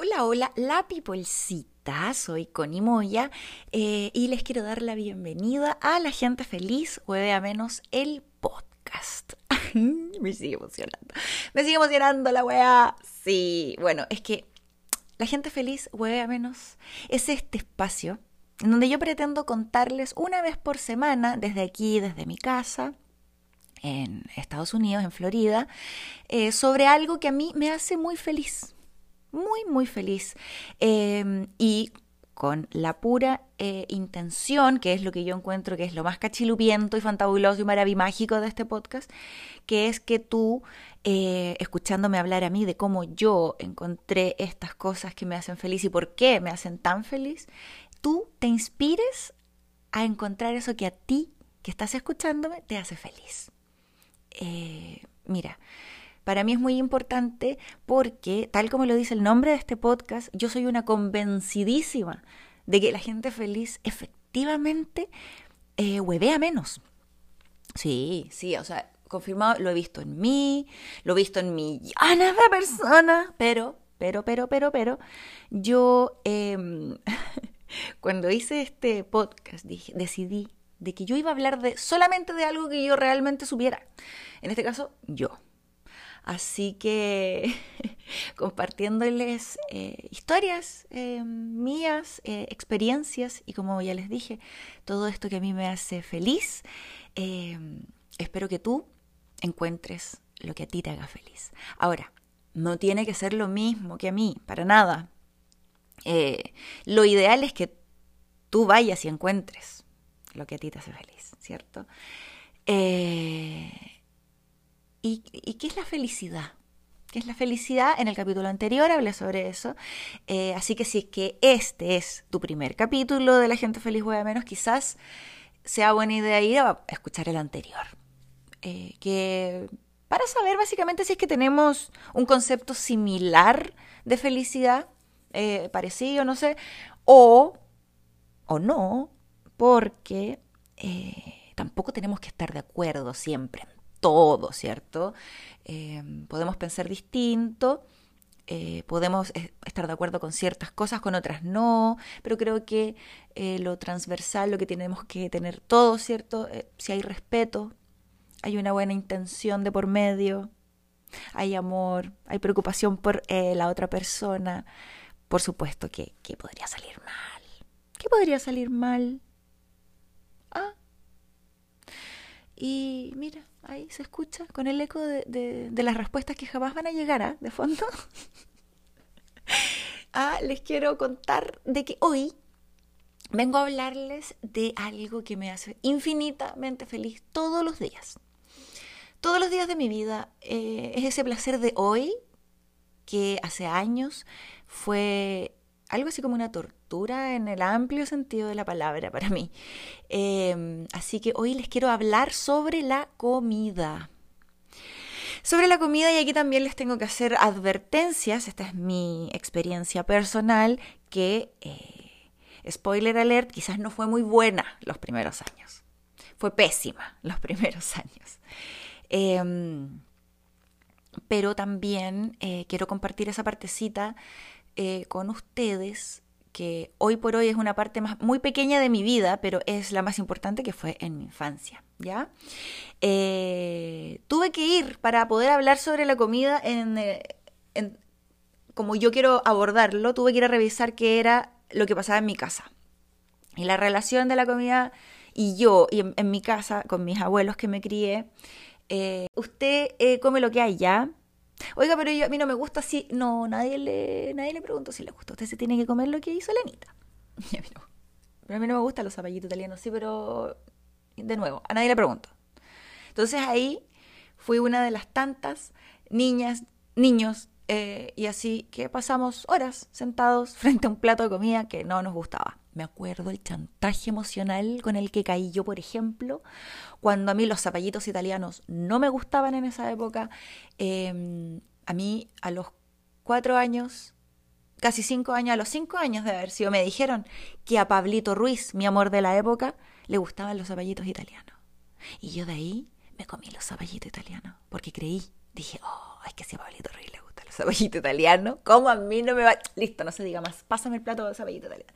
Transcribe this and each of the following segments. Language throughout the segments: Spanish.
Hola, hola, la pipolcita, soy Connie Moya eh, y les quiero dar la bienvenida a La Gente Feliz, a Menos, el podcast. Me sigue emocionando, me sigue emocionando la weá. Sí, bueno, es que La Gente Feliz, a Menos, es este espacio en donde yo pretendo contarles una vez por semana, desde aquí, desde mi casa, en Estados Unidos, en Florida, eh, sobre algo que a mí me hace muy feliz muy, muy feliz. Em, y con la pura eh, intención, que es lo que yo encuentro que es lo más cachilupiento y fantabuloso y maravimágico de este podcast, que es que tú, eh, escuchándome hablar a mí de cómo yo encontré estas cosas que me hacen feliz y por qué me hacen tan feliz, tú te inspires a encontrar eso que a ti, que estás escuchándome, te hace feliz. Eh, mira, para mí es muy importante porque, tal como lo dice el nombre de este podcast, yo soy una convencidísima de que la gente feliz efectivamente eh, huevea menos. Sí, sí, o sea, confirmado, lo he visto en mí, lo he visto en millones de personas, pero, pero, pero, pero, pero, yo em, cuando hice este podcast decidí de que yo iba a hablar de solamente de algo que yo realmente supiera. En este caso, yo. Así que compartiéndoles eh, historias eh, mías, eh, experiencias y como ya les dije, todo esto que a mí me hace feliz, espero que tú encuentres lo que a ti te haga feliz. Ahora, no tiene que ser lo mismo que a mí, para nada. lo ideal es que tú vayas y encuentres lo que a ti te hace feliz, ¿cierto? Eh, ¿Y, qué es la felicidad? ¿Qué es la felicidad? En el capítulo anterior hablé sobre eso. Eh, así que si es que este es tu primer capítulo de La gente feliz juega menos, quizás sea buena idea ir a escuchar el anterior. Eh, que para saber básicamente si es que tenemos un concepto similar de felicidad, eh, parecido, no sé, o, o no, porque tampoco tenemos que estar de acuerdo siempre todo, ¿cierto? Eh, podemos pensar distinto, eh, podemos estar de acuerdo con ciertas cosas, con otras no, pero creo que eh, lo transversal, lo que tenemos que tener todo, ¿cierto? si hay respeto, hay una buena intención de por medio, hay amor, hay preocupación por la otra persona, por supuesto que, que podría salir mal. ¿Qué podría salir mal? Ah. Y mira, ahí se escucha con el eco de, las respuestas que jamás van a llegar ¿ah? de fondo. ah, les quiero contar de que hoy vengo a hablarles de algo que me hace infinitamente feliz todos los días. Todos los días de mi vida eh, es ese placer de hoy que hace años fue algo así como una tortura en el amplio sentido de la palabra para mí. Em, así que hoy les quiero hablar sobre la comida. Sobre la comida y aquí también les tengo que hacer advertencias, esta es mi experiencia personal, que, eh, spoiler alert, quizás no fue muy buena los primeros años. Fue pésima los primeros años. Em, pero también eh, quiero compartir esa partecita eh, con ustedes, que hoy por hoy es una parte muy pequeña de mi vida, pero es la más importante que fue en mi infancia, ¿ya? Eh, tuve que ir para poder hablar sobre la comida eh, en, como yo quiero abordarlo, tuve que ir a revisar qué era lo que pasaba en mi casa. Y la relación de la comida y yo, y en, mi casa, con mis abuelos que me crié, usted come lo que hay ya, Oiga, pero yo, a mí no me gusta así. No, nadie le, nadie le preguntó si le gusta. Usted se tiene que comer lo que hizo Lenita. a mí no. Pero a mí no me gustan los zapallitos italianos, sí, pero de nuevo, a nadie le pregunto. Entonces ahí fui una de las tantas niñas, niños, eh, y así que pasamos horas sentados frente a un plato de comida que no nos gustaba. Me acuerdo el chantaje emocional con el que caí yo, por ejemplo, cuando a mí los zapallitos italianos no me gustaban en esa época. Em, a mí a los cuatro años, casi cinco años, a los cinco años de haber sido, me dijeron que a Pablito Ruiz, mi amor de la época, le gustaban los zapallitos italianos. Y yo de ahí me comí los zapallitos italianos, porque creí, dije, oh, es que si a Pablito Ruiz le los zapallitos italianos. ¿Cómo a mí no me va? Listo, no se diga más. Pásame el plato de zapallito italiano.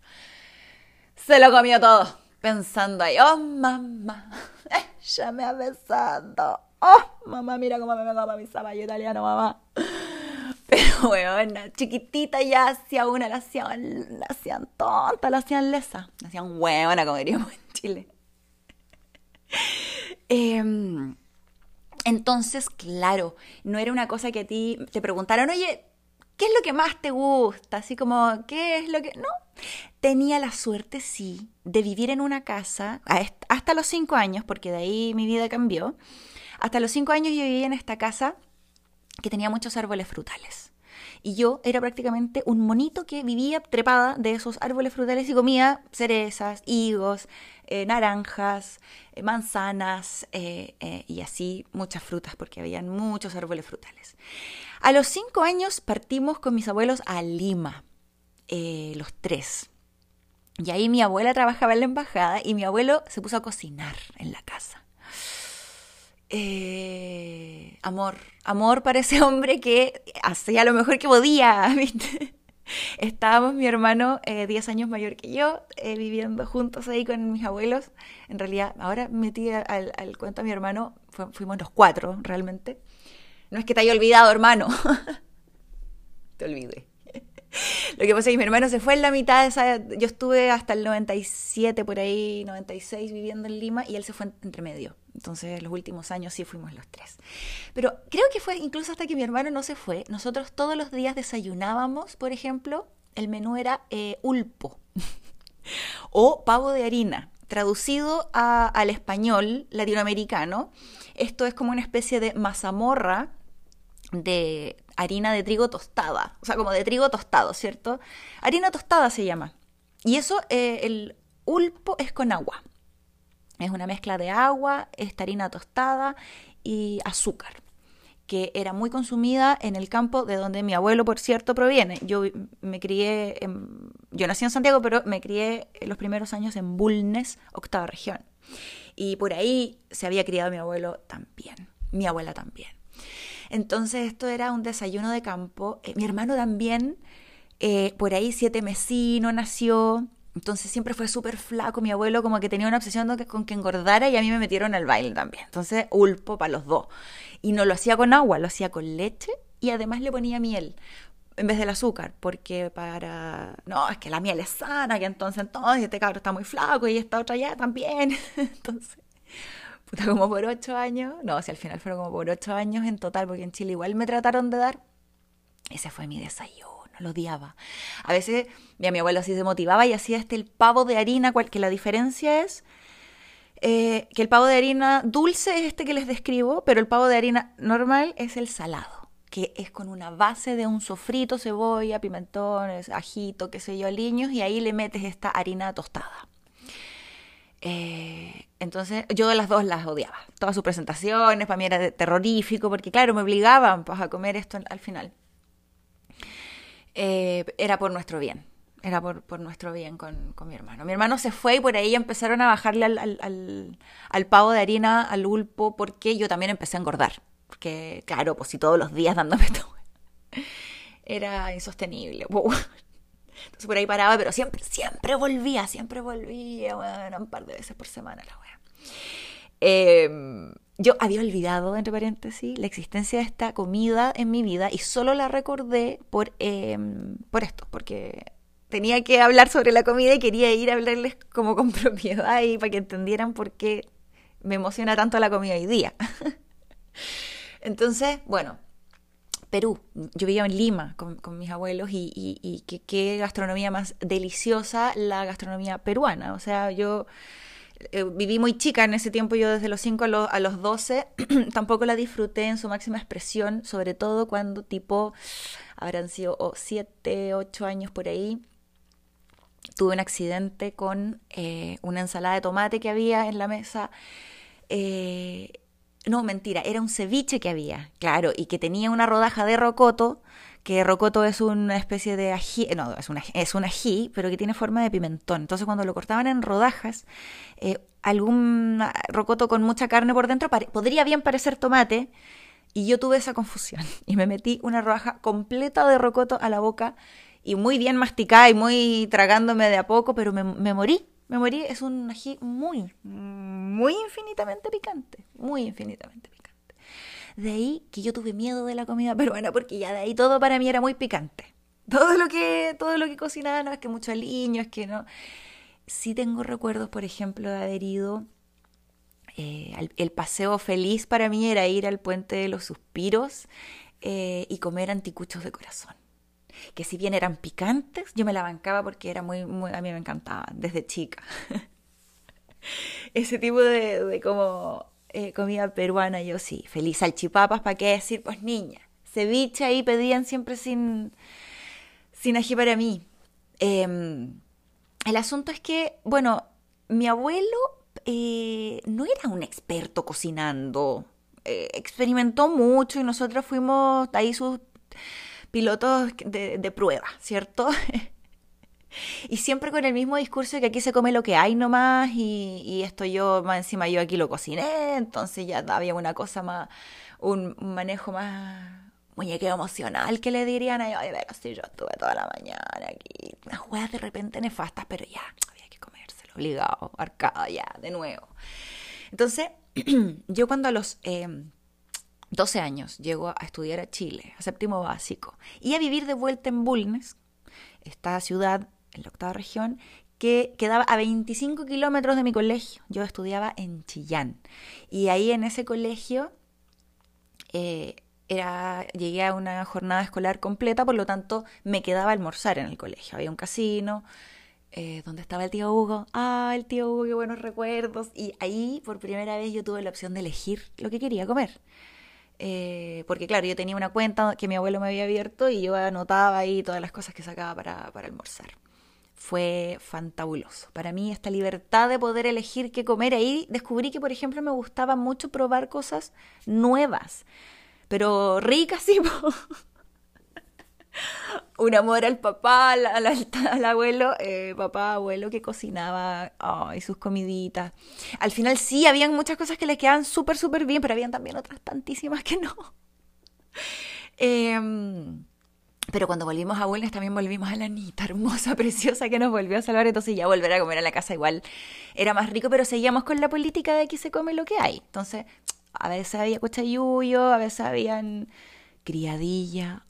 Se lo comió todo, pensando ahí, oh mamá, ella me ha besado. Oh, mamá, mira cómo me come mi zapallo italiano, mamá. Pero bueno, chiquitita ya hacía una, la hacían, la hacían tonta, la hacían lesa, la hacían huevona, como diríamos en Chile. Em, entonces, claro, no era una cosa que a ti te preguntaran, oye, ¿qué es lo que más te gusta? Así como, ¿qué es lo que...? No, tenía la suerte, sí, de vivir en una casa, hasta los cinco años, porque de ahí mi vida cambió, hasta los cinco años yo vivía en esta casa que tenía muchos árboles frutales. Y yo era prácticamente un monito que vivía trepada de esos árboles frutales y comía cerezas, higos, eh, naranjas, eh, manzanas eh, y así muchas frutas porque habían muchos árboles frutales. A los cinco años partimos con mis abuelos a Lima, los tres. Y ahí mi abuela trabajaba en la embajada y mi abuelo se puso a cocinar en la casa eh, amor, amor para ese hombre que hacía lo mejor que podía, ¿viste? Estábamos mi hermano, 10 eh, años mayor que yo, eh, viviendo juntos ahí con mis abuelos. En realidad, ahora metí al, al cuento a mi hermano, fuimos los cuatro realmente. No es que te haya olvidado, hermano. te olvidé. Lo que pasa es que mi hermano se fue en la mitad de. Yo estuve hasta el 97, por ahí, 96 viviendo en Lima y él se fue entre medio. Entonces, los últimos años sí fuimos los tres. Pero creo que fue incluso hasta que mi hermano no se fue. Nosotros todos los días desayunábamos, por ejemplo, el menú era eh, ulpo o pavo de harina. Traducido al español latinoamericano, esto es como una especie de mazamorra de harina de trigo tostada, o sea, como de trigo tostado, ¿cierto? Harina tostada se llama. Y eso, eh, el ulpo es con agua. Es una mezcla de agua, esta harina tostada y azúcar, que era muy consumida en el campo de donde mi abuelo, por cierto, proviene. Yo me crié, yo nací en Santiago, pero me crié en los primeros años en Bulnes, octava región. Y por ahí se había criado mi abuelo también, mi abuela también. Entonces esto era un desayuno de campo. Eh, mi hermano también, eh, por ahí siete mesino nació. Entonces siempre fue súper flaco. Mi abuelo como que tenía una obsesión con que engordara y a mí me metieron al baile también. Entonces ulpo para los dos. Y no lo hacía con agua, lo hacía con leche y además le ponía miel en vez del azúcar, porque para... No, es que la miel es sana, que entonces, entonces este cabro está muy flaco y esta otra ya también. entonces, como por ocho años, no, si al final fueron como por ocho años en total, porque en Chile igual me trataron de dar. Ese fue mi desayuno, lo odiaba. A veces mi, mi abuelo así se motivaba y hacía este el pavo de harina, cual, que la diferencia es eh, que el pavo de harina dulce es este que les describo, pero el pavo de harina normal es el salado, que es con una base de un sofrito, cebolla, pimentones, ajito, qué sé yo, aliños, y ahí le metes esta harina tostada. Eh, entonces yo de las dos las odiaba. Todas sus presentaciones para mí era terrorífico porque claro, me obligaban pues, a comer esto al final. Eh, era por nuestro bien, era por, por nuestro bien con, con, mi hermano. Mi hermano se fue y por ahí empezaron a bajarle al, al, al, pavo de harina, al ulpo, porque yo también empecé a engordar. Porque claro, pues si todos los días dándome esto, era insostenible. Entonces por ahí paraba, pero siempre, siempre volvía, siempre volvía, bueno, un par de veces por semana la wea. Em, yo había olvidado, entre paréntesis, la existencia de esta comida en mi vida y solo la recordé por, em, por esto, porque tenía que hablar sobre la comida y quería ir a hablarles como con propiedad y para que entendieran por qué me emociona tanto la comida hoy día. Entonces, bueno, Perú. Yo vivía en Lima con, mis abuelos y, qué gastronomía más deliciosa la gastronomía peruana. O sea, yo eh, viví muy chica en ese tiempo, yo desde los 5 a, los 12, tampoco la disfruté en su máxima expresión, sobre todo cuando tipo, habrán sido 7, 8 años por ahí, tuve un accidente con eh, una ensalada de tomate que había en la mesa. Eh, no, mentira, era un ceviche que había, claro, y que tenía una rodaja de rocoto, que rocoto es una especie de ají, eh, no, es, es un ají, pero que tiene forma de pimentón. Entonces cuando lo cortaban en rodajas, eh, algún rocoto con mucha carne por dentro podría bien parecer tomate, Y yo tuve esa confusión y me metí una rodaja completa de rocoto a la boca y muy bien masticada y muy tragándome de a poco, pero me, me morí. Me morí, es un ají muy, muy infinitamente picante, muy infinitamente. De ahí que yo tuve miedo de la comida peruana porque ya de ahí todo para mí era muy picante. Todo lo que, todo lo que cocinaba, no es que mucho aliño, es que no. Sí tengo recuerdos, por ejemplo, de haber ido eh, el paseo feliz para mí era ir al puente de los suspiros eh, y comer anticuchos de corazón. Que si bien eran picantes, yo me la bancaba porque era muy, muy a mí me encantaba desde chica. Ese tipo de, como eh, comida peruana, yo sí, feliz. Salchipapas, ¿para qué decir? Pues niña, ceviche ahí pedían siempre sin, sin ají para mí. Em, el asunto es que, bueno, mi abuelo eh, no era un experto cocinando. Eh, experimentó mucho y nosotros fuimos ahí sus pilotos de, prueba, ¿cierto? y siempre con el mismo discurso de que aquí se come lo que hay nomás y, esto yo, más encima yo aquí lo cociné, entonces ya había una cosa más, un, manejo más muñequeo emocional que le dirían, ay, pero si yo estuve toda la mañana aquí, unas juegas de repente nefastas, pero ya, obligado, arcada ya, de nuevo. Entonces, yo cuando a los 12 eh, años llego a estudiar a Chile, a séptimo básico, y a vivir de vuelta en Bulnes, esta ciudad en la octava región, que quedaba a 25 kilómetros de mi colegio. Yo estudiaba en Chillán. Y ahí en ese colegio eh, era, llegué a una jornada escolar completa, por lo tanto me quedaba a almorzar en el colegio. Había un casino, eh, donde estaba el tío Hugo. Ah, el tío Hugo, qué buenos recuerdos. Y ahí por primera vez yo tuve la opción de elegir lo que quería comer. Eh, porque claro, yo tenía una cuenta que mi abuelo me había abierto y yo anotaba ahí todas las cosas que sacaba para, para almorzar. Fue fantabuloso. Para mí esta libertad de poder elegir qué comer, ahí descubrí que, por ejemplo, me gustaba mucho probar cosas nuevas, pero ricas, sí. un amor al papá, al, al, abuelo, eh, papá, abuelo que cocinaba y sus comiditas. Al final sí, habían muchas cosas que le quedaban súper, súper bien, pero habían también otras tantísimas que no. Em, pero cuando volvimos a Bulnes también volvimos a la Anita, hermosa, preciosa, que nos volvió a salvar. Entonces ya volver a comer a la casa igual era más rico, pero seguíamos con la política de que se come lo que hay. Entonces, a veces había cochayuyo, a veces habían criadilla.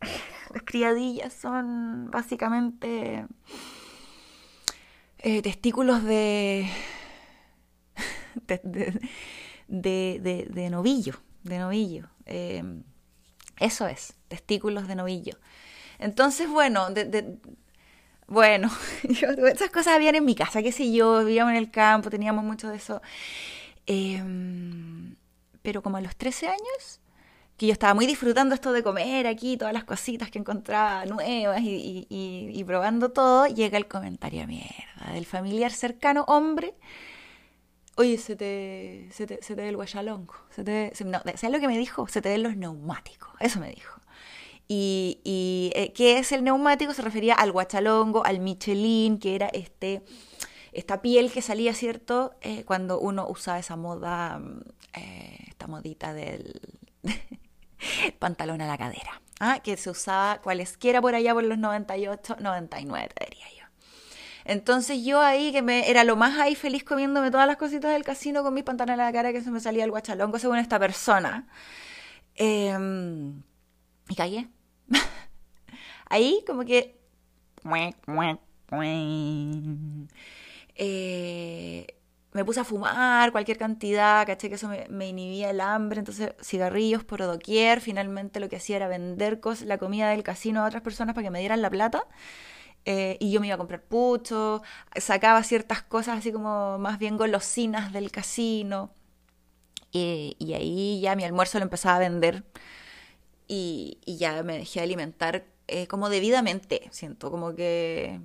Las criadillas son básicamente eh, testículos de de, de, novillo, de novillo. Em, eso es, testículos de novillo. Entonces, bueno, bueno, esas cosas habían en mi casa, qué sé yo, vivíamos en el campo, teníamos mucho de eso. Em, pero como a los 13 años, que yo estaba muy disfrutando esto de comer aquí, todas las cositas que encontraba nuevas y, probando todo, llega el comentario mierda del familiar cercano, hombre. Oye, se te, se te, se te ve el guayalongo. Se te, no, ¿Sabes lo que me dijo? Se te ven los neumáticos. Eso me dijo. Y, y eh, ¿qué es el neumático? Se refería al guachalongo, al Michelin, que era este, esta piel que salía, ¿cierto? Eh, cuando uno usaba esa moda, mm, eh, esta modita del pantalón a la cadera, ¿ah? que se usaba cualesquiera por allá por los 98, 99, diría yo. Entonces yo ahí, que me era lo más ahí feliz comiéndome todas las cositas del casino con mis pantalones a la cara, que se me salía el guachalongo según esta persona. Em, y callé. ahí como que... Eh, me puse a fumar cualquier cantidad, caché que eso me, inhibía el hambre, entonces cigarrillos por doquier, finalmente lo que hacía era vender la comida del casino a otras personas para que me dieran la plata. Eh, y yo me iba a comprar pucho, sacaba ciertas cosas así como más bien golosinas del casino. y ahí ya mi almuerzo lo empezaba a vender y, ya me dejé alimentar eh, como debidamente, siento como que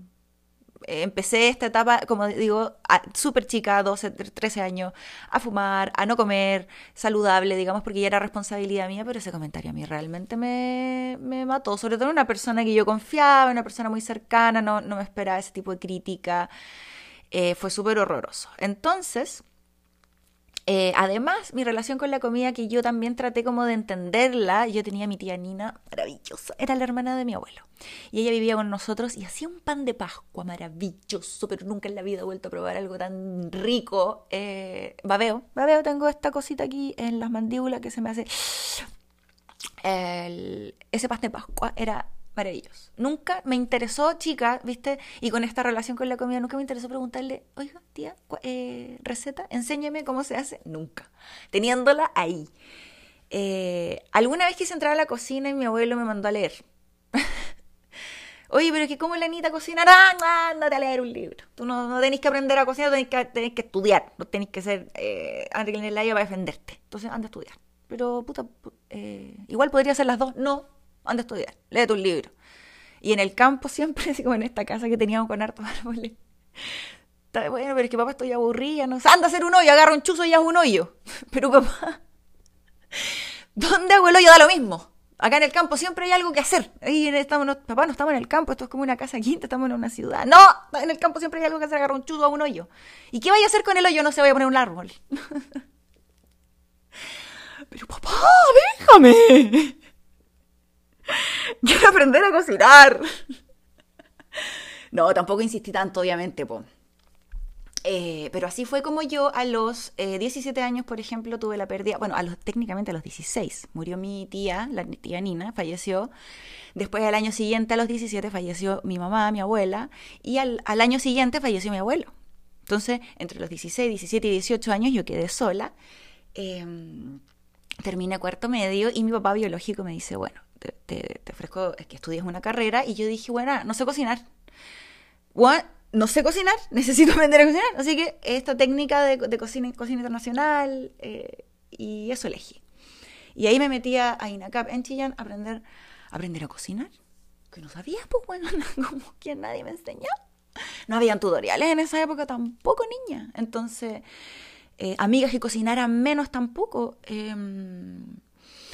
empecé esta etapa, como digo, súper chica, 12, 13 años, a fumar, a no comer saludable, digamos, porque ya era responsabilidad mía, pero ese comentario a mí realmente me, me mató, sobre todo una persona que yo confiaba, una persona muy cercana, no, no me esperaba ese tipo de crítica, eh, fue súper horroroso. Entonces, Eh, además, mi relación con la comida, que yo también traté como de entenderla, yo tenía a mi tía Nina, maravillosa, era la hermana de mi abuelo. Y ella vivía con nosotros y hacía un pan de Pascua maravilloso, pero nunca en la vida he vuelto a probar algo tan rico. Eh, babeo, babeo, tengo esta cosita aquí en las mandíbulas que se me hace... ese pan de Pascua era maravilloso. Nunca me interesó, chica, ¿viste? Y con esta relación con la comida, nunca me interesó preguntarle, oiga, tía, eh, receta, enséñeme cómo se hace. Nunca. Teniéndola ahí. Eh, alguna vez quise entrar a la cocina y mi abuelo me mandó a leer. Oye, pero que cómo la Anita cocinará, ah, ándate a leer un libro. Tú no, no tenés que aprender a cocinar, tenés que, tenés que estudiar. No tenés que ser eh, la para defenderte. Entonces, anda a estudiar. Pero, puta, eh, igual podría ser las dos. No, anda a estudiar, lee tu libro. Y en el campo siempre, así como en esta casa que teníamos con hartos árboles. Bueno, pero es que papá estoy aburrida, no anda a hacer un hoyo, agarra un chuzo y haz un hoyo. Pero papá, ¿dónde hago el hoyo? Da lo mismo. Acá en el campo siempre hay algo que hacer. Ahí estamos, papá, no estamos en el campo, esto es como una casa quinta, estamos en una ciudad. No, en el campo siempre hay algo que hacer, agarra un chuzo, a un hoyo. ¿Y qué vaya a hacer con el hoyo? No se vaya a poner un árbol. Pero papá, déjame. Quiero aprender a cocinar. No, tampoco insistí tanto, obviamente, po. Eh, pero así fue como yo a los 17 eh, años, por ejemplo, tuve la pérdida, bueno, a los, técnicamente a los 16, murió mi tía, la tía Nina, falleció. Después al año siguiente, a los 17, falleció mi mamá, mi abuela, y al, año siguiente falleció mi abuelo. Entonces, entre los 16, 17 y 18 años yo quedé sola. Em, terminé cuarto medio y mi papá biológico me dice, bueno, te, ofrezco que estudies una carrera. Y yo dije, bueno, no sé cocinar. no sé cocinar, necesito aprender a cocinar. Así que esta técnica de, cocina, cocina internacional eh, y eso elegí. Y ahí me metí a INACAP en Chillán a aprender, a aprender a cocinar. Que no sabía, pues bueno, como que nadie me enseñó. No habían tutoriales en esa época tampoco, niña. Entonces, eh, amigas que cocinaran menos tampoco. Em,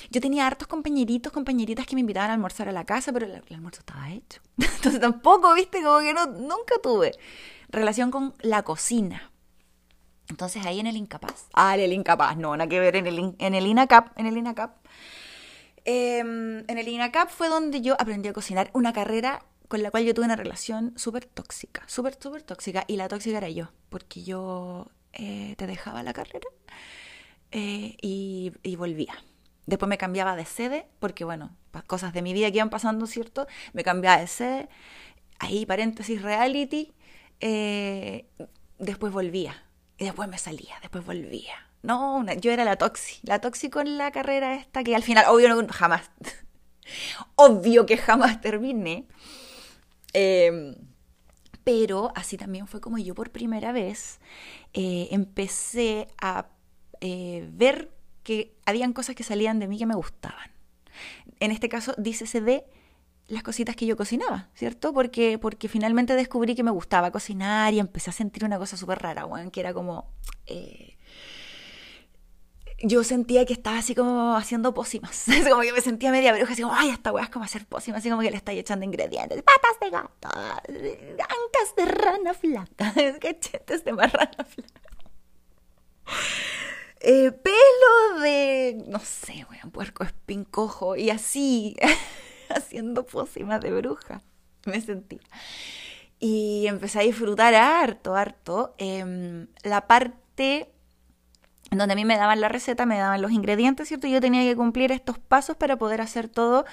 yo tenía hartos compañeritos, compañeritas que me invitaban a almorzar a la casa, pero el, almuerzo estaba hecho. Entonces tampoco, viste, como que no, nunca tuve relación con la cocina. Entonces ahí en el incapaz. Ah, en el incapaz, no, nada que ver en el, en el INACAP. En el INACAP. Em, en el INACAP fue donde yo aprendí a cocinar una carrera con la cual yo tuve una relación súper tóxica, súper, súper tóxica. Y la tóxica era yo, porque yo eh, te dejaba la carrera eh, y, y volvía. Después me cambiaba de sede, porque bueno, cosas de mi vida que iban pasando, ¿cierto? Me cambiaba de sede. Ahí, paréntesis, reality. Eh, después volvía. Y después me salía, después volvía. No, yo era la toxi. La toxi con la carrera esta, que al final, obvio, no, jamás. obvio que jamás terminé. Em, pero así también fue como yo por primera vez eh, empecé a eh, ver que habían cosas que salían de mí que me gustaban. En este caso, dícese de las cositas que yo cocinaba, ¿cierto? Porque, porque finalmente descubrí que me gustaba cocinar y empecé a sentir una cosa súper rara, weón, que era como... Eh, yo sentía que estaba así como haciendo pócimas. como que me sentía media bruja, así como, ay, esta weá es como hacer pócimas, así como que le estáis echando ingredientes. Patas de gato, ancas de rana flaca, cachetes de marrana flaca. Eh, pelo de, no sé, weón, puerco espincojo y así, haciendo pócimas de bruja, me sentí. Y empecé a disfrutar harto, harto. Em, la parte donde a mí me daban la receta, me daban los ingredientes, ¿cierto? Yo tenía que cumplir estos pasos para poder hacer todo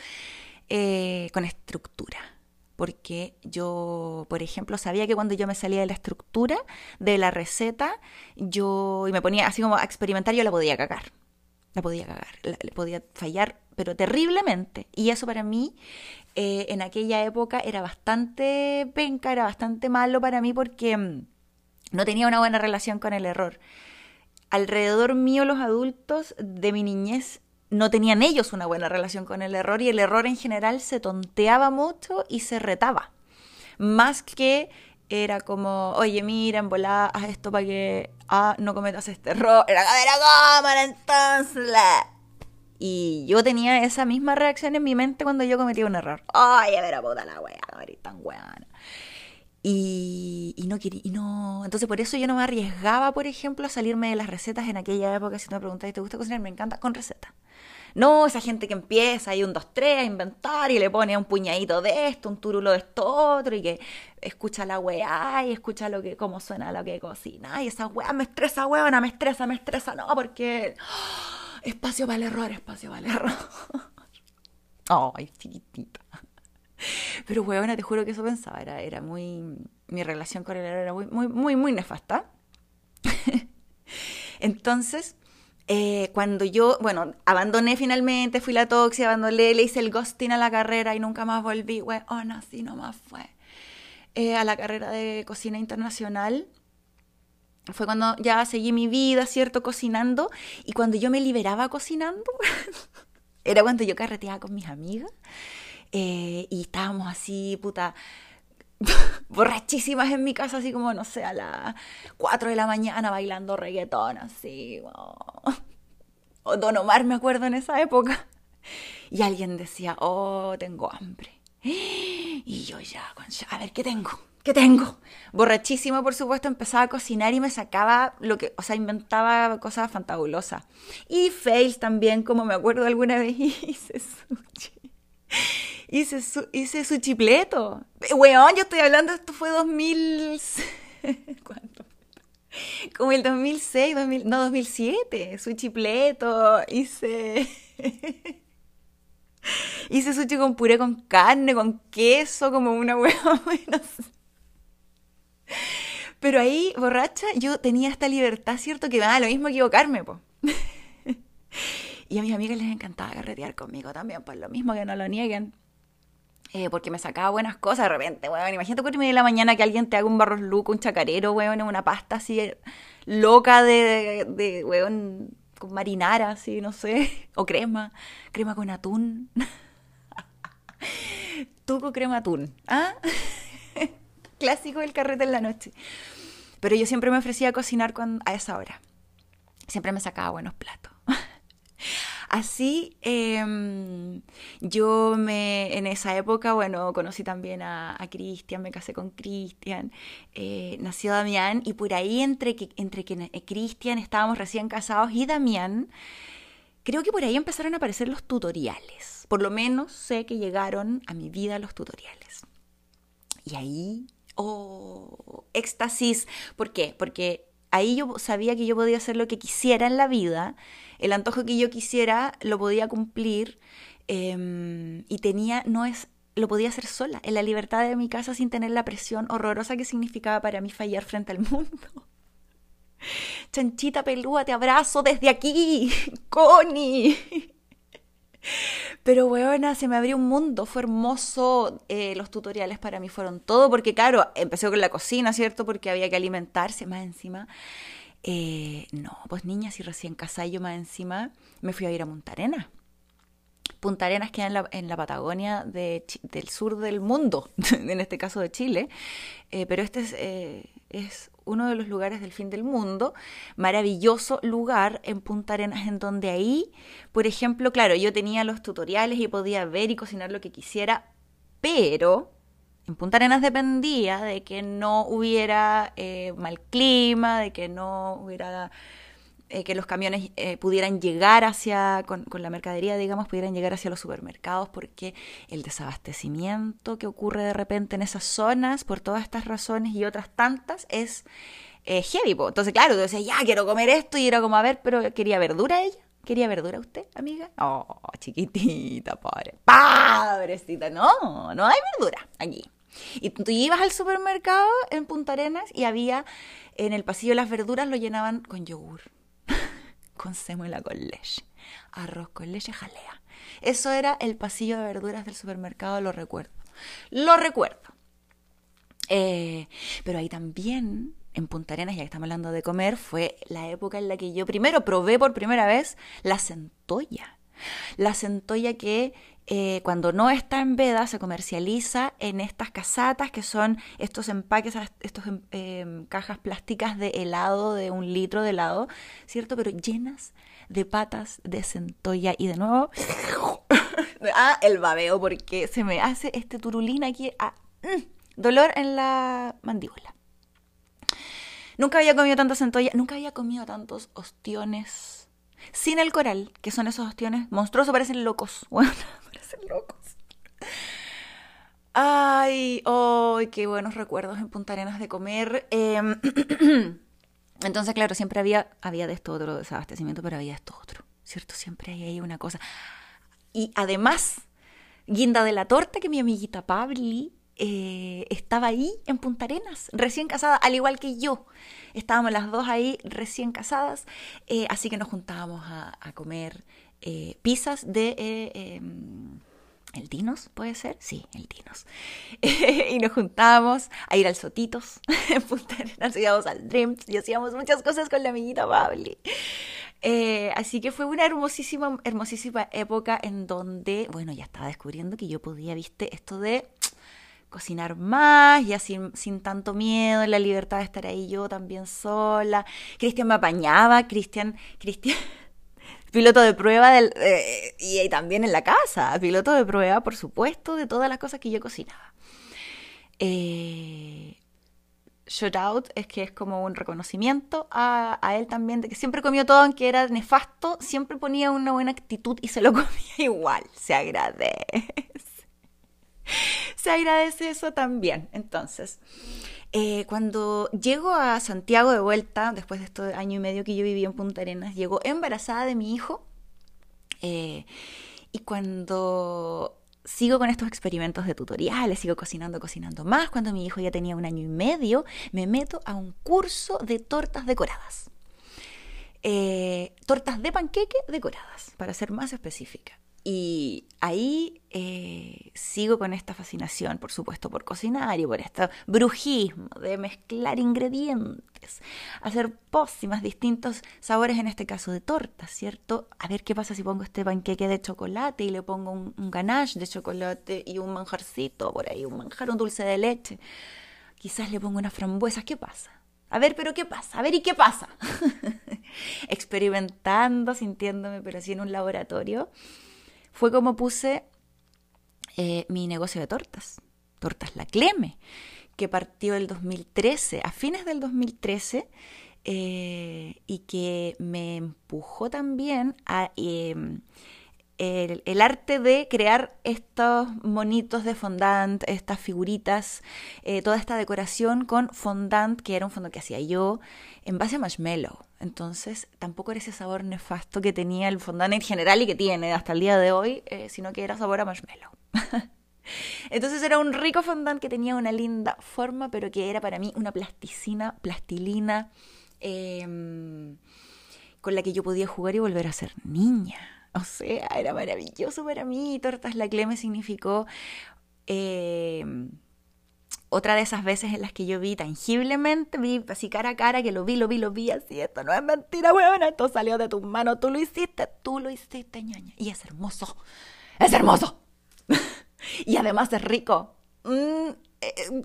eh, con estructura porque yo, por ejemplo, sabía que cuando yo me salía de la estructura de la receta, yo y me ponía así como a experimentar, yo la podía cagar. La podía cagar, le podía fallar, pero terriblemente. Y eso para mí, eh, en aquella época, era bastante penca, era bastante malo para mí porque mm, no tenía una buena relación con el error. Alrededor mío, los adultos de mi niñez no tenían ellos una buena relación con el error y el error en general se tonteaba mucho y se retaba. Más que era como, oye, mira, en haz esto para que ah, no cometas este error. Era la cámara entonces. Y yo tenía esa misma reacción en mi mente cuando yo cometía un error. Ay, a ver, a puta la wea, no tan weana. Y, y no quería, y no, entonces por eso yo no me arriesgaba, por ejemplo, a salirme de las recetas en aquella época. Si tú me preguntas, ¿te gusta cocinar? Me encanta con recetas. No, esa gente que empieza ahí un, dos, tres a inventar y le pone un puñadito de esto, un turulo de esto otro y que escucha la weá y escucha lo que, cómo suena lo que cocina. Y esa weá me estresa, weona, me estresa, me estresa, no, porque espacio para el error, espacio para el error. Ay, chiquitita. Pero weona, te juro que eso pensaba, era, era muy, mi relación con él era muy, muy, muy, muy nefasta. Entonces, eh, cuando yo, bueno, abandoné finalmente, fui la toxia, abandoné, le hice el ghosting a la carrera y nunca más volví, weón, así nomás fue. Eh, a la carrera de cocina internacional. Fue cuando ya seguí mi vida, ¿cierto? Cocinando. Y cuando yo me liberaba cocinando, era cuando yo carreteaba con mis amigas. Eh, y estábamos así, puta, borrachísimas en mi casa, así como, no sé, a las 4 de la mañana bailando reggaetón, así. O Don Omar, me acuerdo en esa época. Y alguien decía, oh, tengo hambre. Y yo ya, a ver, ¿qué tengo? ¿Qué tengo? Borrachísimo, por supuesto, empezaba a cocinar y me sacaba lo que, o sea, inventaba cosas fantabulosas. Y fails también, como me acuerdo alguna vez hice sushi. Hice, su, hice su chipleto. Weón, yo estoy hablando, esto fue 2000... ¿Cuánto? Como el 2006, 2000, no, 2007. Su chipleto, hice... hice sushi con puré con carne, con queso, como una hueá. Pero ahí, borracha, yo tenía esta libertad, ¿cierto? Que me da lo mismo equivocarme, po. y a mis amigas les encantaba carretear conmigo también, pues lo mismo que no lo nieguen. Eh, porque me sacaba buenas cosas de repente, weón. Imagínate por media de la mañana que alguien te haga un barros luco, un chacarero, weón, una pasta así loca de, de, weón, con marinara, así, no sé. O crema, crema con atún. Tuco crema atún, ¿ah? Clásico del carrete en la noche. Pero yo siempre me ofrecía a cocinar a esa hora. Siempre me sacaba buenos platos. Así, em, yo me, en esa época, bueno, conocí también a, Cristian, me casé con Cristian, eh, nació Damián, y por ahí entre entre que eh, Cristian estábamos recién casados y Damián, creo que por ahí empezaron a aparecer los tutoriales. Por lo menos sé que llegaron a mi vida los tutoriales. Y ahí, oh, éxtasis. ¿Por qué? Porque ahí yo sabía que yo podía hacer lo que quisiera en la vida el antojo que yo quisiera lo podía cumplir em, y tenía, no es, lo podía hacer sola, en la libertad de mi casa sin tener la presión horrorosa que significaba para mí fallar frente al mundo. Chanchita pelúa, te abrazo desde aquí, Connie. Pero weona, se me abrió un mundo, fue hermoso, eh, los tutoriales para mí fueron todo, porque claro, empecé con la cocina, ¿cierto? Porque había que alimentarse más encima. Eh, no, pues niñas, y recién casada yo más encima me fui a ir a Punta Arenas. Punta Arenas queda en la, en la Patagonia del sur del mundo, en este caso de Chile, eh, pero este es, es uno de los lugares del fin del mundo, maravilloso lugar en Punta Arenas, en donde ahí, por ejemplo, claro, yo tenía los tutoriales y podía ver y cocinar lo que quisiera, pero en Punta Arenas dependía de que no hubiera eh, mal clima, de que no hubiera eh, que los camiones eh, pudieran llegar hacia, con, con, la mercadería, digamos, pudieran llegar hacia los supermercados, porque el desabastecimiento que ocurre de repente en esas zonas, por todas estas razones y otras tantas, es heavy. Entonces, claro, tú decías, ya quiero comer esto, y era como, a ver, pero quería verdura ella. ¿Quería verdura usted, amiga? Oh, chiquitita, pobre. Pobrecita, no, no hay verdura aquí. Y tú ibas al supermercado en Punta Arenas y había en el pasillo las verduras lo llenaban con yogur, con semuela con leche, arroz con leche jalea. Eso era el pasillo de verduras del supermercado, lo recuerdo. Lo recuerdo. Eh, pero ahí también, en Punta Arenas, ya que estamos hablando de comer, fue la época en la que yo primero probé por primera vez la centolla. La centolla que eh, cuando no está en veda, se comercializa en estas casatas, que son estos empaques, estas em, em, cajas plásticas de helado, de un litro de helado, ¿cierto? Pero llenas de patas de centolla. Y de nuevo, ah, el babeo, porque se me hace este turulín aquí. Ah, mm, dolor en la mandíbula. Nunca había comido tantas centollas, nunca había comido tantos ostiones sin el coral, que son esos ostiones monstruosos, parecen locos. Bueno, parecen locos. Ay, ay, qué buenos recuerdos en Punta Arenas de comer. Em, entonces, claro, siempre había, había de esto otro desabastecimiento, pero había esto otro, ¿cierto? Siempre hay ahí una cosa. Y además, guinda de la torta que mi amiguita Pabli eh, estaba ahí en Punta Arenas, recién casada, al igual que yo. Estábamos las dos ahí recién casadas, eh, así que nos juntábamos a, comer eh, pizzas de... Em, ¿El Dinos puede ser? Sí, el Dinos. y nos juntábamos a ir al Sotitos en Punta íbamos al Dreams y hacíamos muchas cosas con la amiguita Pabli. Eh, así que fue una hermosísima, hermosísima época en donde, bueno, ya estaba descubriendo que yo podía, viste, esto de cocinar más, ya sin, sin tanto miedo, la libertad de estar ahí yo también sola. Cristian me apañaba, Cristian, Cristian, piloto de prueba del, eh, y también en la casa, piloto de prueba, por supuesto, de todas las cosas que yo cocinaba. Eh, shout out es que es como un reconocimiento a, él también de que siempre comió todo aunque era nefasto, siempre ponía una buena actitud y se lo comía igual. Se agradece. Se agradece eso también. Entonces, eh, cuando llego a Santiago de vuelta, después de este año y medio que yo viví en Punta Arenas, llego embarazada de mi hijo. Eh, y cuando sigo con estos experimentos de tutoriales, sigo cocinando, cocinando más. Cuando mi hijo ya tenía un año y medio, me meto a un curso de tortas decoradas. Eh, tortas de panqueque decoradas, para ser más específica. Y ahí eh, sigo con esta fascinación, por supuesto, por cocinar y por este brujismo de mezclar ingredientes, hacer pócimas, distintos sabores, en este caso de torta, ¿cierto? A ver qué pasa si pongo este panqueque de chocolate y le pongo un, ganache de chocolate y un manjarcito por ahí, un manjar, un dulce de leche. Quizás le pongo unas frambuesas, ¿qué pasa? A ver, pero ¿qué pasa? A ver, ¿y qué pasa? Experimentando, sintiéndome, pero así en un laboratorio fue como puse eh, mi negocio de tortas, Tortas La Cleme, que partió el 2013, a fines del 2013, eh, y que me empujó también a em, el, arte de crear estos monitos de fondant, estas figuritas, eh, toda esta decoración con fondant, que era un fondo que hacía yo, en base a marshmallow. Entonces, tampoco era ese sabor nefasto que tenía el fondant en general y que tiene hasta el día de hoy, eh, sino que era sabor a marshmallow. Entonces era un rico fondant que tenía una linda forma, pero que era para mí una plasticina, plastilina, em, con la que yo podía jugar y volver a ser niña. O sea, era maravilloso para mí. Tortas La Cleme significó em, otra de esas veces en las que yo vi tangiblemente, vi así cara a cara, que lo vi, lo vi, lo vi, así, esto no es mentira, weón, esto salió de tus manos, tú lo hiciste, tú lo hiciste, ñaña. Y es hermoso, es hermoso. y además es rico. Mm, eh,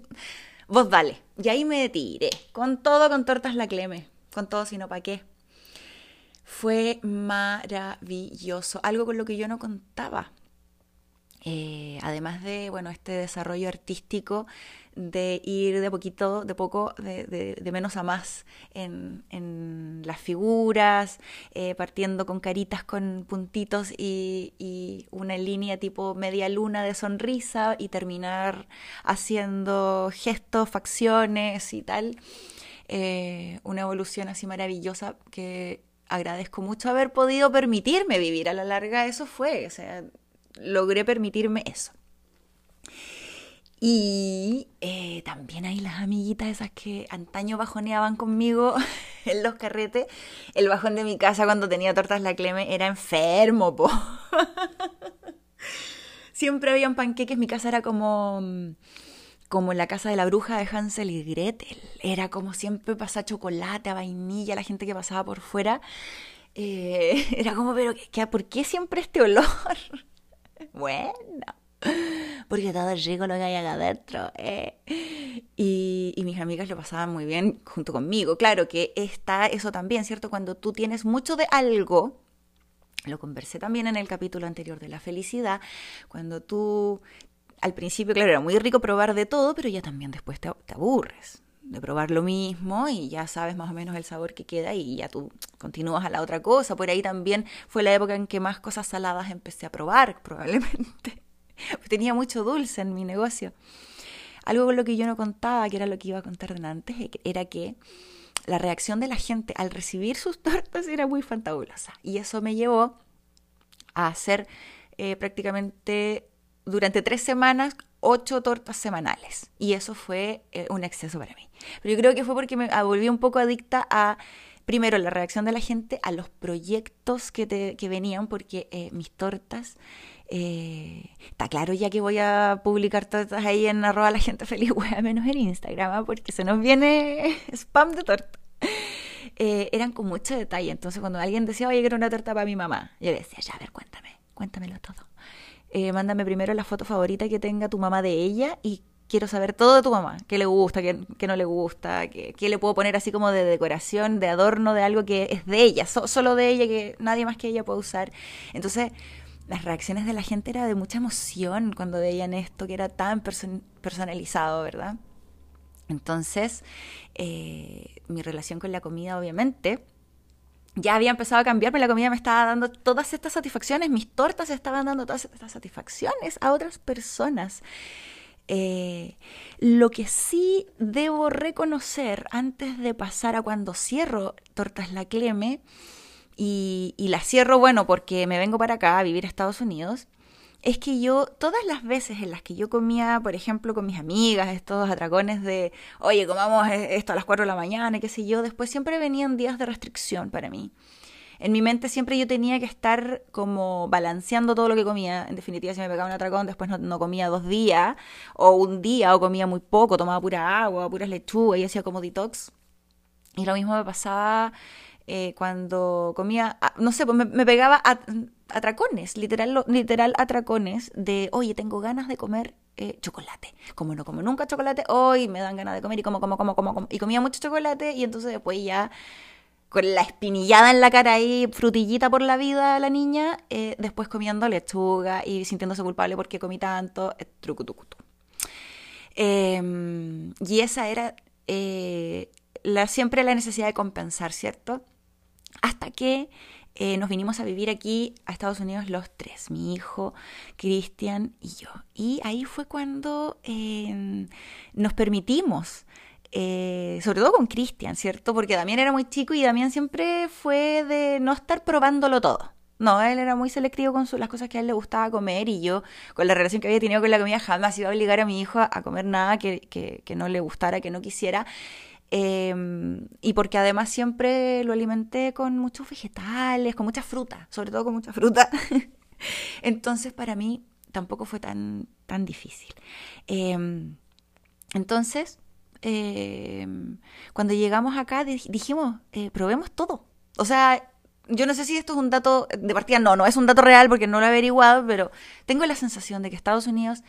vos dale. Y ahí me tiré, con todo, con tortas la cleme, con todo, sino para qué. Fue maravilloso, algo con lo que yo no contaba. Eh, además de bueno este desarrollo artístico de ir de poquito, de poco, de, menos a más en, las figuras, eh, partiendo con caritas con puntitos y, una línea tipo media luna de sonrisa y terminar haciendo gestos, facciones y tal. Eh, una evolución así maravillosa que agradezco mucho haber podido permitirme vivir a la larga. Eso fue, logré permitirme eso. Y eh, también hay las amiguitas esas que antaño bajoneaban conmigo en los carretes. El bajón de mi casa cuando tenía tortas la Cleme era enfermo. Siempre habían panqueques, mi casa era como como la casa de la bruja de Hansel y Gretel. Era como siempre pasaba chocolate, a vainilla, la gente que pasaba por fuera. Eh, era como, pero ¿qué, ¿por qué siempre este olor? bueno, porque todo es rico lo que hay acá adentro. Eh. Y, mis amigas lo pasaban muy bien junto conmigo. Claro que está eso también, ¿cierto? Cuando tú tienes mucho de algo, lo conversé también en el capítulo anterior de la felicidad, cuando tú al principio, claro, era muy rico probar de todo, pero ya también después te, te aburres de probar lo mismo y ya sabes más o menos el sabor que queda y ya tú continúas a la otra cosa. Por ahí también fue la época en que más cosas saladas empecé a probar, probablemente. Tenía mucho dulce en mi negocio. Algo con lo que yo no contaba, que era lo que iba a contar de antes, era que la reacción de la gente al recibir sus tortas era muy fantabulosa. Y eso me llevó a hacer eh, prácticamente durante tres semanas ocho tortas semanales. Y eso fue eh, un exceso para mí. Pero yo creo que fue porque me volví un poco adicta a, primero, la reacción de la gente, a los proyectos que, te, que venían, porque eh, mis tortas... Eh, está claro ya que voy a publicar tortas ahí en arroba la gente feliz, wea, menos en Instagram, ¿ah? porque se nos viene spam de torta. eran con mucho detalle, entonces cuando alguien decía, oye, quiero una torta para mi mamá, yo decía, ya, a ver, cuéntame, cuéntamelo todo. Eh, mándame primero la foto favorita que tenga tu mamá de ella y quiero saber todo de tu mamá, qué le gusta, qué, no le gusta, qué, le puedo poner así como de decoración, de adorno, de algo que es de ella, solo de ella, que nadie más que ella puede usar. Entonces, las reacciones de la gente era de mucha emoción cuando veían esto, que era tan personalizado, ¿verdad? Entonces, eh, mi relación con la comida, obviamente, ya había empezado a cambiar, pero la comida me estaba dando todas estas satisfacciones, mis tortas estaban dando todas estas satisfacciones a otras personas. Eh, lo que sí debo reconocer antes de pasar a cuando cierro Tortas La Cleme, y, y la cierro, bueno, porque me vengo para acá a vivir a Estados Unidos, es que yo, todas las veces en las que yo comía, por ejemplo, con mis amigas, estos atracones de, oye, comamos e-, esto a las 4 de la mañana, qué sé yo, después siempre venían días de restricción para mí. En mi mente siempre yo tenía que estar como balanceando todo lo que comía. En definitiva, si me pegaba un atracón, después no, comía dos días, o un día, o comía muy poco, tomaba pura agua, puras lechugas y hacía como detox. Y lo mismo me pasaba eh, cuando comía, ah, no sé, pues me, pegaba a, atracones, literal, literal atracones de, oye, tengo ganas de comer eh, chocolate. Como no como nunca chocolate, hoy me dan ganas de comer y como, como, como, como, como. Y comía mucho chocolate y entonces después ya con la espinillada en la cara ahí, frutillita por la vida la niña, eh, después comiendo lechuga y sintiéndose culpable porque comí tanto, eh, trucutucutu. Em, y esa era la, siempre la necesidad de compensar, ¿cierto? Hasta que eh, nos vinimos a vivir aquí a Estados Unidos los tres, mi hijo, Cristian y yo. Y ahí fue cuando em, nos permitimos, eh, sobre todo con Cristian, ¿cierto? Porque también era muy chico y también siempre fue de no estar probándolo todo. No, él era muy selectivo con las cosas que a él le gustaba comer y yo, con la relación que había tenido con la comida, jamás iba a obligar a mi hijo a, comer nada que no le gustara, que no quisiera. Em, y porque además siempre lo alimenté con muchos vegetales, con mucha fruta, sobre todo con mucha fruta. entonces para mí tampoco fue tan, tan difícil. Em, entonces, em, cuando llegamos acá dijimos, eh, probemos todo. O sea, yo no sé si esto es un dato de partida, no, no es un dato real porque no lo he averiguado, pero tengo la sensación de que Estados Unidos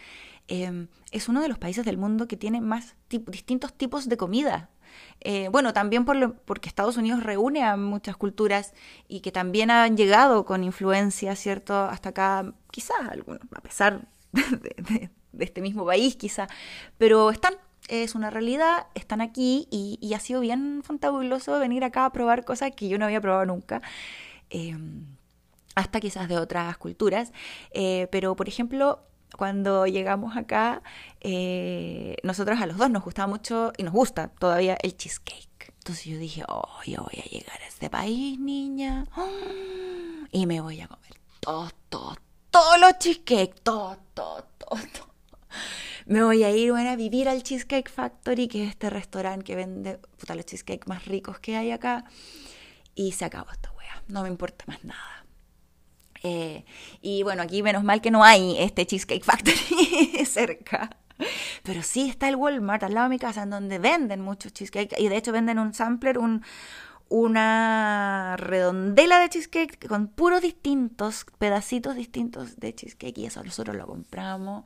es uno de los países del mundo que tiene más distintos tipos de comida. Eh, bueno, también por lo, porque Estados Unidos reúne a muchas culturas y que también han llegado con influencia, ¿cierto? Hasta acá, quizás algunos, a pesar de, este mismo país, quizá, pero están, es una realidad, están aquí y, ha sido bien fantabuloso venir acá a probar cosas que yo no había probado nunca. Em, hasta quizás de otras culturas, eh, pero por ejemplo, cuando llegamos acá, eh, nosotros a los dos nos gustaba mucho y nos gusta todavía el cheesecake. Entonces yo dije, oh, yo voy a llegar a este país, niña, y me voy a comer todo, todo, todos los cheesecake, todo, todo, todo, Me voy a ir a vivir al Cheesecake Factory, que es este restaurante que vende puta, los cheesecake más ricos que hay acá. Y se acabó esta wea. No me importa más nada. Eh, y bueno, aquí menos mal que no hay este Cheesecake Factory cerca. Pero sí está el Walmart al lado de mi casa en donde venden muchos cheesecake y de hecho venden un sampler, un, una redondela de cheesecake con puros distintos, pedacitos distintos de cheesecake y eso nosotros lo compramos.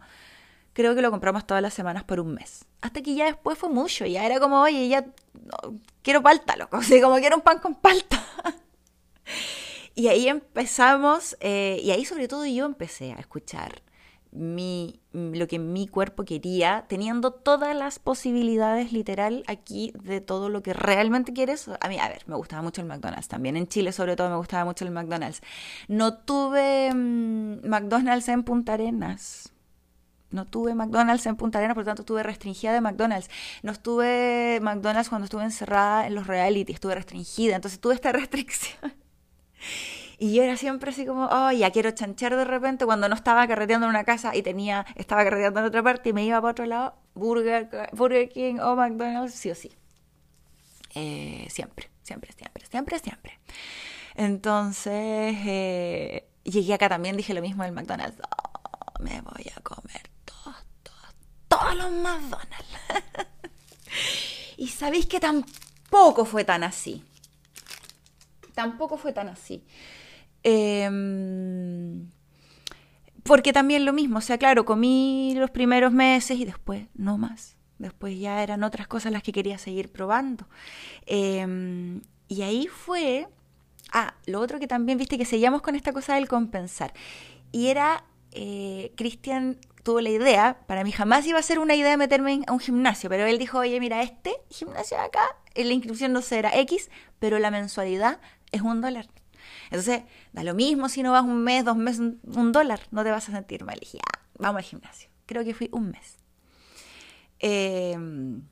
Creo que lo compramos todas las semanas por un mes. Hasta que ya después fue mucho, ya era como, oye, ya quiero palta, loco. Así como quiero un pan con palta. Y ahí empezamos, eh, y ahí sobre todo yo empecé a escuchar mi, lo que mi cuerpo quería, teniendo todas las posibilidades literal aquí de todo lo que realmente quieres. A mí, a ver, me gustaba mucho el McDonald's también. En Chile sobre todo me gustaba mucho el McDonald's. No tuve mm, McDonald's en Punta Arenas. No tuve McDonald's en Punta Arenas, por lo tanto estuve restringida de McDonald's. No estuve McDonald's cuando estuve encerrada en los reality, estuve restringida. Entonces tuve esta restricción. Y yo era siempre así como, oh, ya quiero chanchar de repente cuando no estaba carreteando en una casa y tenía, estaba carreteando en otra parte y me iba para otro lado, Burger, Burger King o McDonald's, sí o sí. Eh, siempre, siempre, siempre, siempre, siempre. Entonces, eh, llegué acá también, dije lo mismo del McDonald's. Oh, me voy a comer todos, todos, todos los McDonald's. y sabéis que tampoco fue tan así. Tampoco fue tan así. Em, porque también lo mismo, o sea, claro, comí los primeros meses y después no más. Después ya eran otras cosas las que quería seguir probando. Em, y ahí fue... Ah, lo otro que también, viste, que seguíamos con esta cosa del compensar. Y era, eh, Cristian tuvo la idea, para mí jamás iba a ser una idea meterme a un gimnasio, pero él dijo, oye, mira, este gimnasio de acá, la inscripción no será X, pero la mensualidad es un dólar. Entonces, da lo mismo si no vas un mes, dos meses, un, dólar, no te vas a sentir mal. Y vamos al gimnasio. Creo que fui un mes. Em,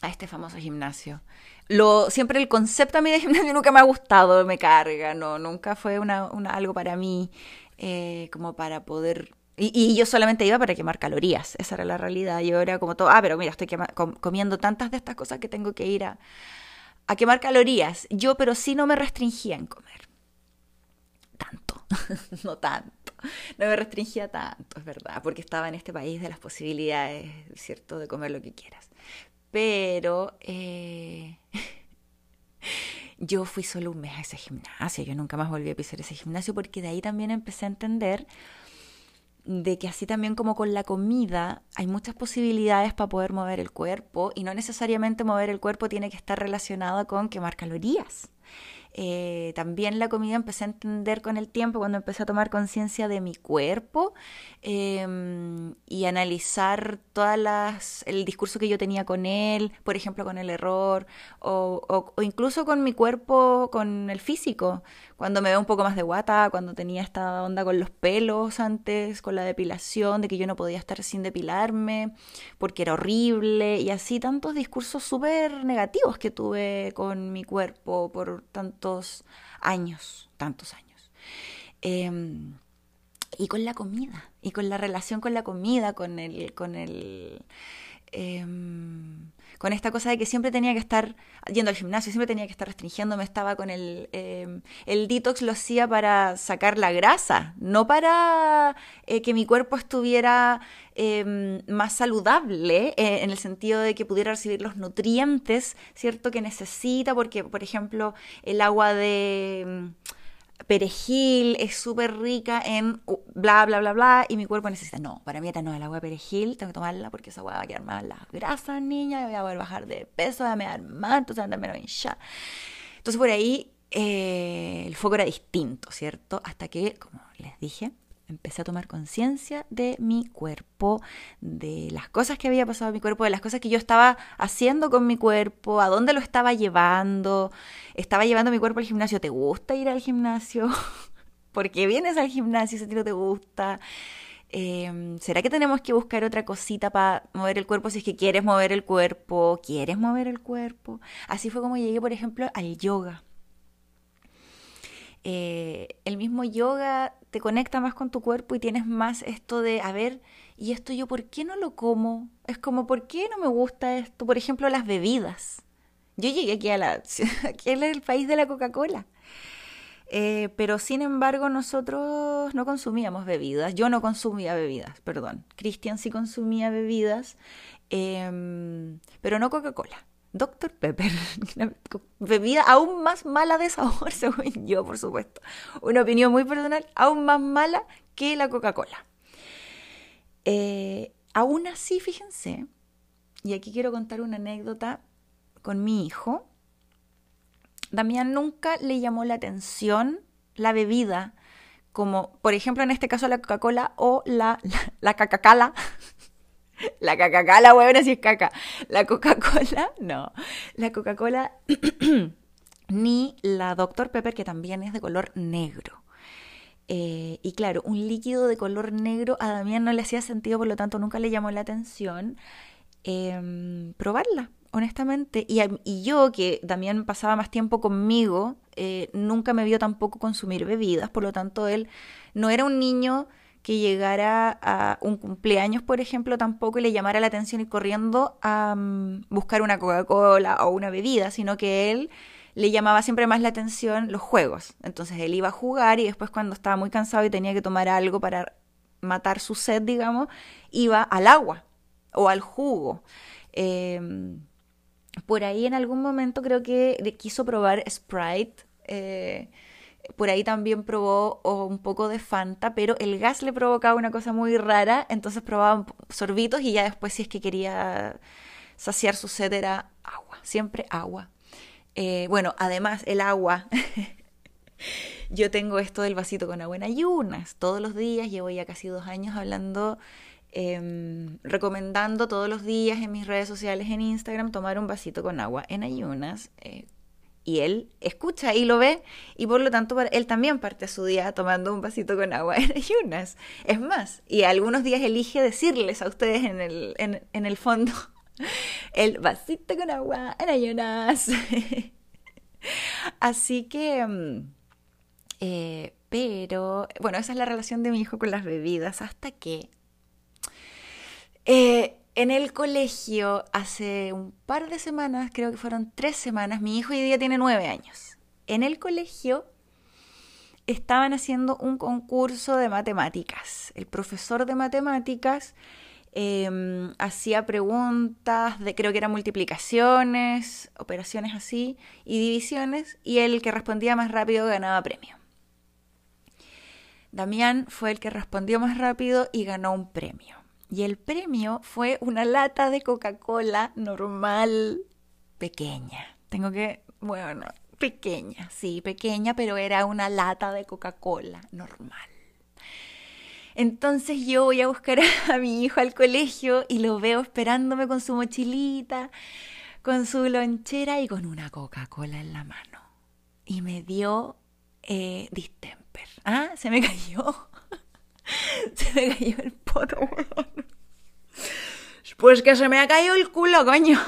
a este famoso gimnasio. Lo, siempre el concepto a mí de gimnasio nunca me ha gustado, me carga, no, nunca fue una, algo para mí eh, como para poder... Y, yo solamente iba para quemar calorías, esa era la realidad. Yo era como todo, ah, pero mira, estoy comiendo tantas de estas cosas que tengo que ir a, a quemar calorías. Yo, pero sí no me restringía en comer tanto, no tanto, no me restringía tanto, es verdad, porque estaba en este país de las posibilidades, ¿cierto?, de comer lo que quieras. Pero eh, yo fui solo un mes a ese gimnasio, yo nunca más volví a pisar ese gimnasio porque de ahí también empecé a entender de que así también como con la comida hay muchas posibilidades para poder mover el cuerpo y no necesariamente mover el cuerpo tiene que estar relacionado con quemar calorías. Eh, también la comida empecé a entender con el tiempo, cuando empecé a tomar conciencia de mi cuerpo em, y analizar todas las, el discurso que yo tenía con él, por ejemplo, con el error, o, o incluso con mi cuerpo, con el físico cuando me veo un poco más de guata, cuando tenía esta onda con los pelos antes, con la depilación, de que yo no podía estar sin depilarme, porque era horrible, y así tantos discursos súper negativos que tuve con mi cuerpo por tantos años, tantos años. Em, y con la comida, y con la relación con la comida, con el, con el em, con esta cosa de que siempre tenía que estar yendo al gimnasio, siempre tenía que estar restringiéndome, estaba con el, em, el detox, lo hacía para sacar la grasa, no para eh, que mi cuerpo estuviera em, más saludable, eh, en el sentido de que pudiera recibir los nutrientes, ¿cierto?, que necesita, porque, por ejemplo, el agua de perejil es súper rica en bla, bla, bla, bla, y mi cuerpo necesita, no, para mí esta no, el agua de perejil, tengo que tomarla porque esa agua va a quedar más las grasas, niña, voy a poder bajar de peso, voy a dar más, entonces andar menos. Entonces por ahí eh, el foco era distinto, ¿cierto? Hasta que, como les dije, empecé a tomar conciencia de mi cuerpo, de las cosas que había pasado en mi cuerpo, de las cosas que yo estaba haciendo con mi cuerpo, a dónde lo estaba llevando. Estaba llevando mi cuerpo al gimnasio. ¿Te gusta ir al gimnasio? ¿Por qué vienes al gimnasio si a ti no te gusta? Em, ¿Será que tenemos que buscar otra cosita para mover el cuerpo si es que quieres mover el cuerpo? ¿Quieres mover el cuerpo? Así fue como llegué, por ejemplo, al yoga. Eh, el mismo yoga te conecta más con tu cuerpo y tienes más esto de, a ver, ¿y esto yo por qué no lo como? Es como, ¿por qué no me gusta esto? Por ejemplo, las bebidas. Yo llegué aquí a la... aquí es el país de la Coca-Cola. Eh, pero sin embargo nosotros no consumíamos bebidas, yo no consumía bebidas, perdón. Cristian sí consumía bebidas, em, pero no Coca-Cola. Dr. Pepper, una bebida aún más mala de sabor, según yo, por supuesto. Una opinión muy personal, aún más mala que la Coca-Cola. Eh, aún así, fíjense, y aquí quiero contar una anécdota con mi hijo. Damián nunca le llamó la atención la bebida como por ejemplo en este caso la Coca-Cola o la, la, la Cacacala. La Cacacala, huevona, si es caca. La Coca-Cola, no. La Coca-Cola ni la Dr. Pepper, que también es de color negro. Eh, y claro, un líquido de color negro a Damián no le hacía sentido, por lo tanto nunca le llamó la atención em, probarla, honestamente. Y, y, yo, que Damián pasaba más tiempo conmigo, eh, nunca me vio tampoco consumir bebidas, por lo tanto él no era un niño que llegara a un cumpleaños, por ejemplo, tampoco le llamara la atención ir corriendo a mm, buscar una Coca-Cola o una bebida, sino que él le llamaba siempre más la atención los juegos. Entonces él iba a jugar y después cuando estaba muy cansado y tenía que tomar algo para matar su sed, digamos, iba al agua o al jugo. Em, por ahí en algún momento creo que quiso probar Sprite. Eh, por ahí también probó un poco de Fanta, pero el gas le provocaba una cosa muy rara, entonces probaba sorbitos y ya después si es que quería saciar su sed era agua, siempre agua. Eh, bueno, además el agua. Yo tengo esto del vasito con agua en ayunas. Todos los días, llevo ya casi dos años hablando, em, recomendando todos los días en mis redes sociales, en Instagram, tomar un vasito con agua en ayunas. Eh, y él escucha y lo ve y por lo tanto él también parte su día tomando un vasito con agua en ayunas. Es más, y algunos días elige decirles a ustedes en el, en, el fondo el vasito con agua en ayunas. Así que... Mm, eh, pero, bueno, esa es la relación de mi hijo con las bebidas, hasta que eh, en el colegio, hace un par de semanas, creo que fueron tres semanas, mi hijo hoy día tiene nueve años. En el colegio estaban haciendo un concurso de matemáticas. El profesor de matemáticas em, hacía preguntas de, creo que eran multiplicaciones, operaciones así, y divisiones, y el que respondía más rápido ganaba premio. Damián fue el que respondió más rápido y ganó un premio. Y el premio fue una lata de Coca-Cola normal, pequeña. Tengo que, bueno, pequeña, sí, pequeña, pero era una lata de Coca-Cola normal. Entonces yo voy a buscar a mi hijo al colegio y lo veo esperándome con su mochilita, con su lonchera y con una Coca-Cola en la mano. Y me dio eh, distemper. Ah, se me cayó. se me cayó el poto, Pues que se me ha caído el culo, coño.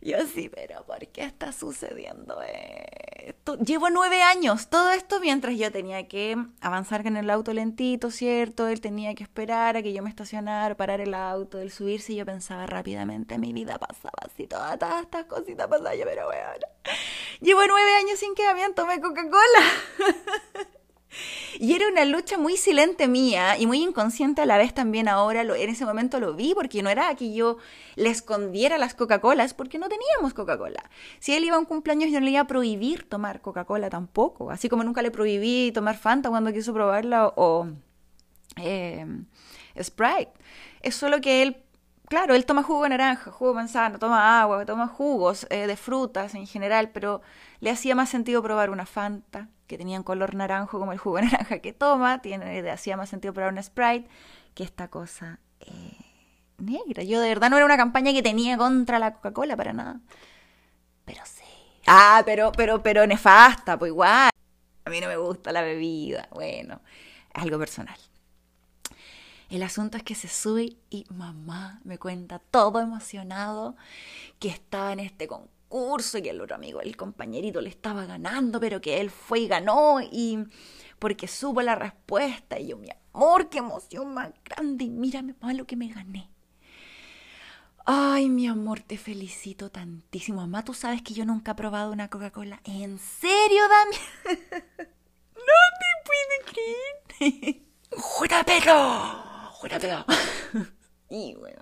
Yo sí, pero ¿por qué está sucediendo esto? Llevo nueve años, todo esto mientras yo tenía que avanzar en el auto lentito, ¿cierto? Él tenía que esperar a que yo me estacionara, parar el auto, él subirse y yo pensaba rápidamente, mi vida pasaba así, todas, estas cositas pasaban, pero bueno. Llevo nueve años sin que me tome Coca-Cola. Y era una lucha muy silente mía y muy inconsciente a la vez también ahora, lo, en ese momento lo vi, porque no era que yo le escondiera las Coca-Colas, porque no teníamos Coca-Cola. Si él iba a un cumpleaños, yo no le iba a prohibir tomar Coca-Cola tampoco, así como nunca le prohibí tomar Fanta cuando quiso probarla o eh, Sprite. Es solo que él claro, él toma jugo de naranja, jugo de manzana, toma agua, toma jugos eh, de frutas en general, pero le hacía más sentido probar una Fanta, que tenían color naranjo como el jugo naranja que toma, tiene, le hacía más sentido probar una Sprite que esta cosa eh, negra. Yo de verdad no era una campaña que tenía contra la Coca-Cola para nada. Pero sí. Ah, pero, pero, pero nefasta, pues igual. A mí no me gusta la bebida. Bueno, algo personal. El asunto es que se sube y mamá me cuenta todo emocionado que estaba en este concurso y que el otro amigo, el compañerito, le estaba ganando, pero que él fue y ganó y porque supo la respuesta y yo, mi amor, qué emoción más grande y mírame mamá lo que me gané. Ay, mi amor, te felicito tantísimo. Mamá, tú sabes que yo nunca he probado una Coca-Cola. ¿En serio, Dani? no te puedo creer. ¡Jura, perro! y bueno.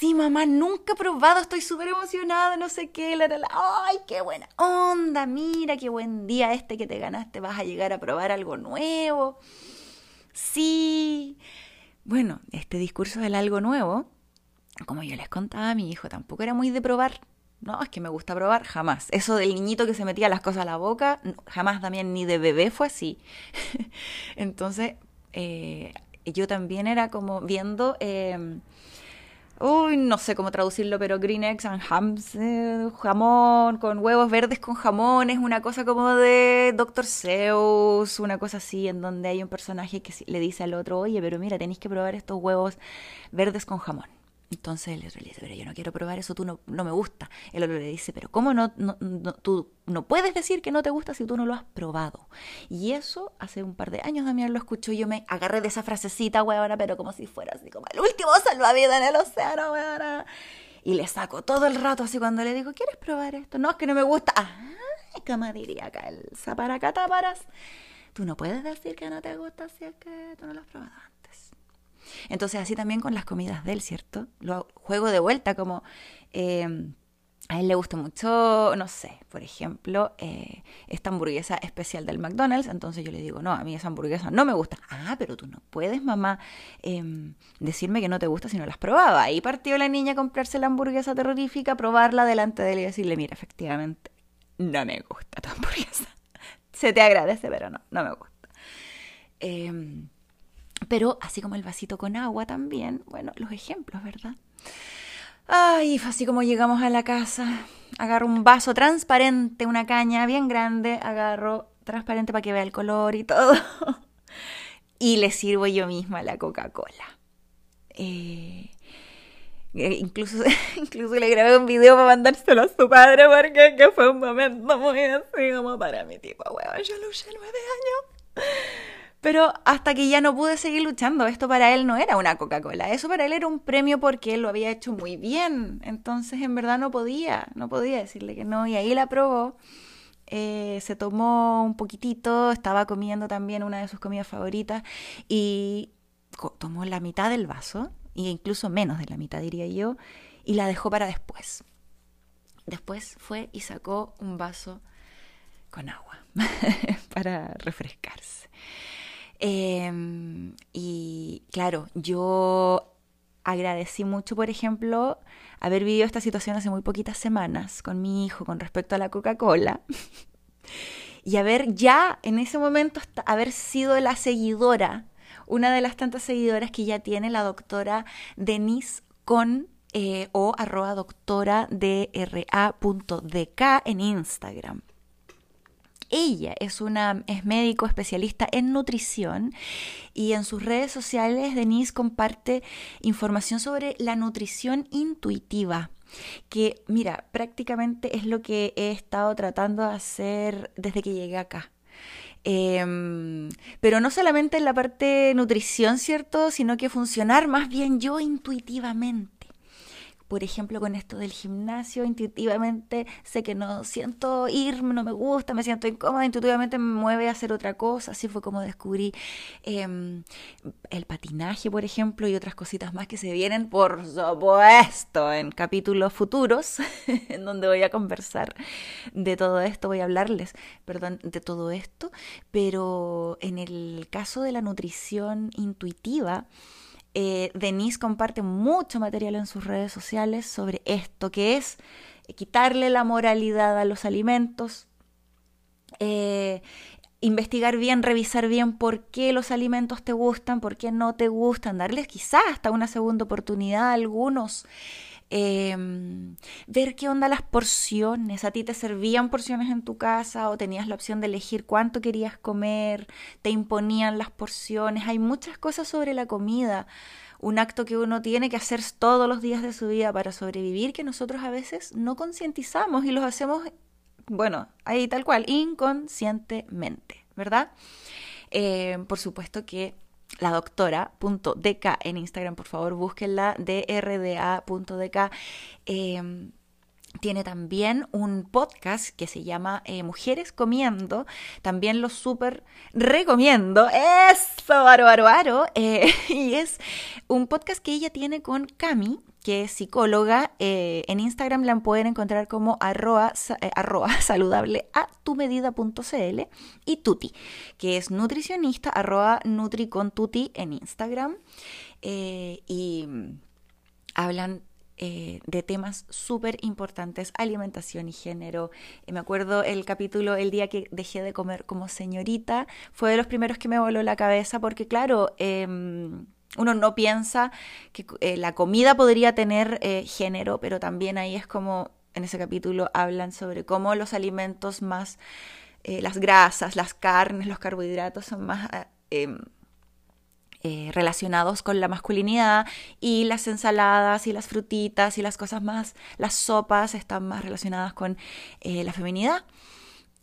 Sí, mamá, nunca he probado, estoy súper emocionada, no sé qué, la, la, ay, qué buena onda, mira, qué buen día este que te ganaste, vas a llegar a probar algo nuevo. Sí. Bueno, este discurso del algo nuevo, como yo les contaba, mi hijo tampoco era muy de probar No, es que me gusta probar, jamás. Eso del niñito que se metía las cosas a la boca, jamás también ni de bebé fue así. Entonces, eh, yo también era como viendo... Em, uy, no sé cómo traducirlo, pero green eggs and hams, eh, jamón con huevos verdes con jamón, es una cosa como de Dr. Seuss, una cosa así, en donde hay un personaje que le dice al otro, oye, pero mira, tenéis que probar estos huevos verdes con jamón. Entonces el otro le dice, pero yo no quiero probar eso, tú no, no me gusta. El otro le dice, pero ¿cómo no, no, tú no puedes decir que no te gusta si tú no lo has probado? Y eso hace un par de años Damián lo escuchó y yo me agarré de esa frasecita, huevona, pero como si fuera así como el último salvavidas en el océano, huevona. Y le saco todo el rato así cuando le digo, ¿quieres probar esto? No, es que no me gusta. Ay, como diría acá el. Tú no puedes decir que no te gusta si es que tú no lo has probado entonces así también con las comidas de él, ¿cierto? Lo juego de vuelta como... Eh, a él le gusta mucho, no sé, por ejemplo, eh, esta hamburguesa especial del McDonald's. Entonces yo le digo, no, a mí esa hamburguesa no me gusta. Ah, pero tú no puedes, mamá, em, decirme que no te gusta si no la has probado. Ahí partió la niña a comprarse la hamburguesa terrorífica, probarla delante de él y decirle, mira, efectivamente, no me gusta tu hamburguesa. Se te agradece, pero no, no me gusta. Eh, pero así como el vasito con agua también, bueno, los ejemplos, ¿verdad? Ay, así como llegamos a la casa, agarro un vaso transparente, una caña bien grande, agarro transparente para que vea el color y todo, y le sirvo yo misma la Coca-Cola. Eh, eh, incluso, incluso le grabé un video para mandárselo a su padre porque que fue un momento muy así como para mi tipo, weón, yo luché nueve años. Pero hasta que ya no pude seguir luchando, esto para él no era una Coca-Cola, eso para él era un premio porque él lo había hecho muy bien. Entonces en verdad no podía, no podía decirle que no. Y ahí la probó, eh, se tomó un poquitito, estaba comiendo también una de sus comidas favoritas y tomó la mitad del vaso, e incluso menos de la mitad diría yo, y la dejó para después. Después fue y sacó un vaso con agua para refrescarse. Em, y claro, yo agradecí mucho, por ejemplo, haber vivido esta situación hace muy poquitas semanas con mi hijo con respecto a la Coca-Cola. y haber ya en ese momento haber sido la seguidora, una de las tantas seguidoras que ya tiene la doctora Denise con eh, o arroba doctora dra.dk en Instagram. Ella es una es médico especialista en nutrición y en sus redes sociales Denise comparte información sobre la nutrición intuitiva que mira, prácticamente es lo que he estado tratando de hacer desde que llegué acá. Em, pero no solamente en la parte nutrición, ¿cierto? Sino que funcionar más bien yo intuitivamente por ejemplo, con esto del gimnasio, intuitivamente sé que no siento ir, no me gusta, me siento incómoda, intuitivamente me mueve a hacer otra cosa. Así fue como descubrí em, el patinaje, por ejemplo, y otras cositas más que se vienen, por supuesto, en capítulos futuros, en donde voy a conversar de todo esto, voy a hablarles, perdón, de todo esto, pero en el caso de la nutrición intuitiva, eh, Denise comparte mucho material en sus redes sociales sobre esto, que es quitarle la moralidad a los alimentos, eh, investigar bien, revisar bien por qué los alimentos te gustan, por qué no te gustan, darles quizás hasta una segunda oportunidad a algunos. Em, ver qué onda las porciones, a ti te servían porciones en tu casa o tenías la opción de elegir cuánto querías comer, te imponían las porciones, hay muchas cosas sobre la comida, un acto que uno tiene que hacer todos los días de su vida para sobrevivir que nosotros a veces no concientizamos y los hacemos, bueno, ahí tal cual, inconscientemente, ¿verdad? Eh, por supuesto que la doctora.dk en Instagram, por favor, búsquenla, drda.dk. Eh, tiene también un podcast que se llama eh, Mujeres Comiendo. También lo súper recomiendo. ¡Eso, aro, aro, aro! Y es un podcast que ella tiene con Cami, que es psicóloga. Eh, en Instagram la pueden encontrar como arroba, saludable a tu medida.cl y Tuti, que es nutricionista, arroba nutri con en Instagram. y hablan eh, de temas súper importantes, alimentación y género. me acuerdo el capítulo el día que dejé de comer como señorita, fue de los primeros que me voló la cabeza porque claro, em, uno no piensa que la comida podría tener género, pero también ahí es como en ese capítulo hablan sobre cómo los alimentos más, eh, las grasas, las carnes, los carbohidratos son más eh, em, eh, relacionados con la masculinidad y las ensaladas y las frutitas y las cosas más, las sopas están más relacionadas con la feminidad.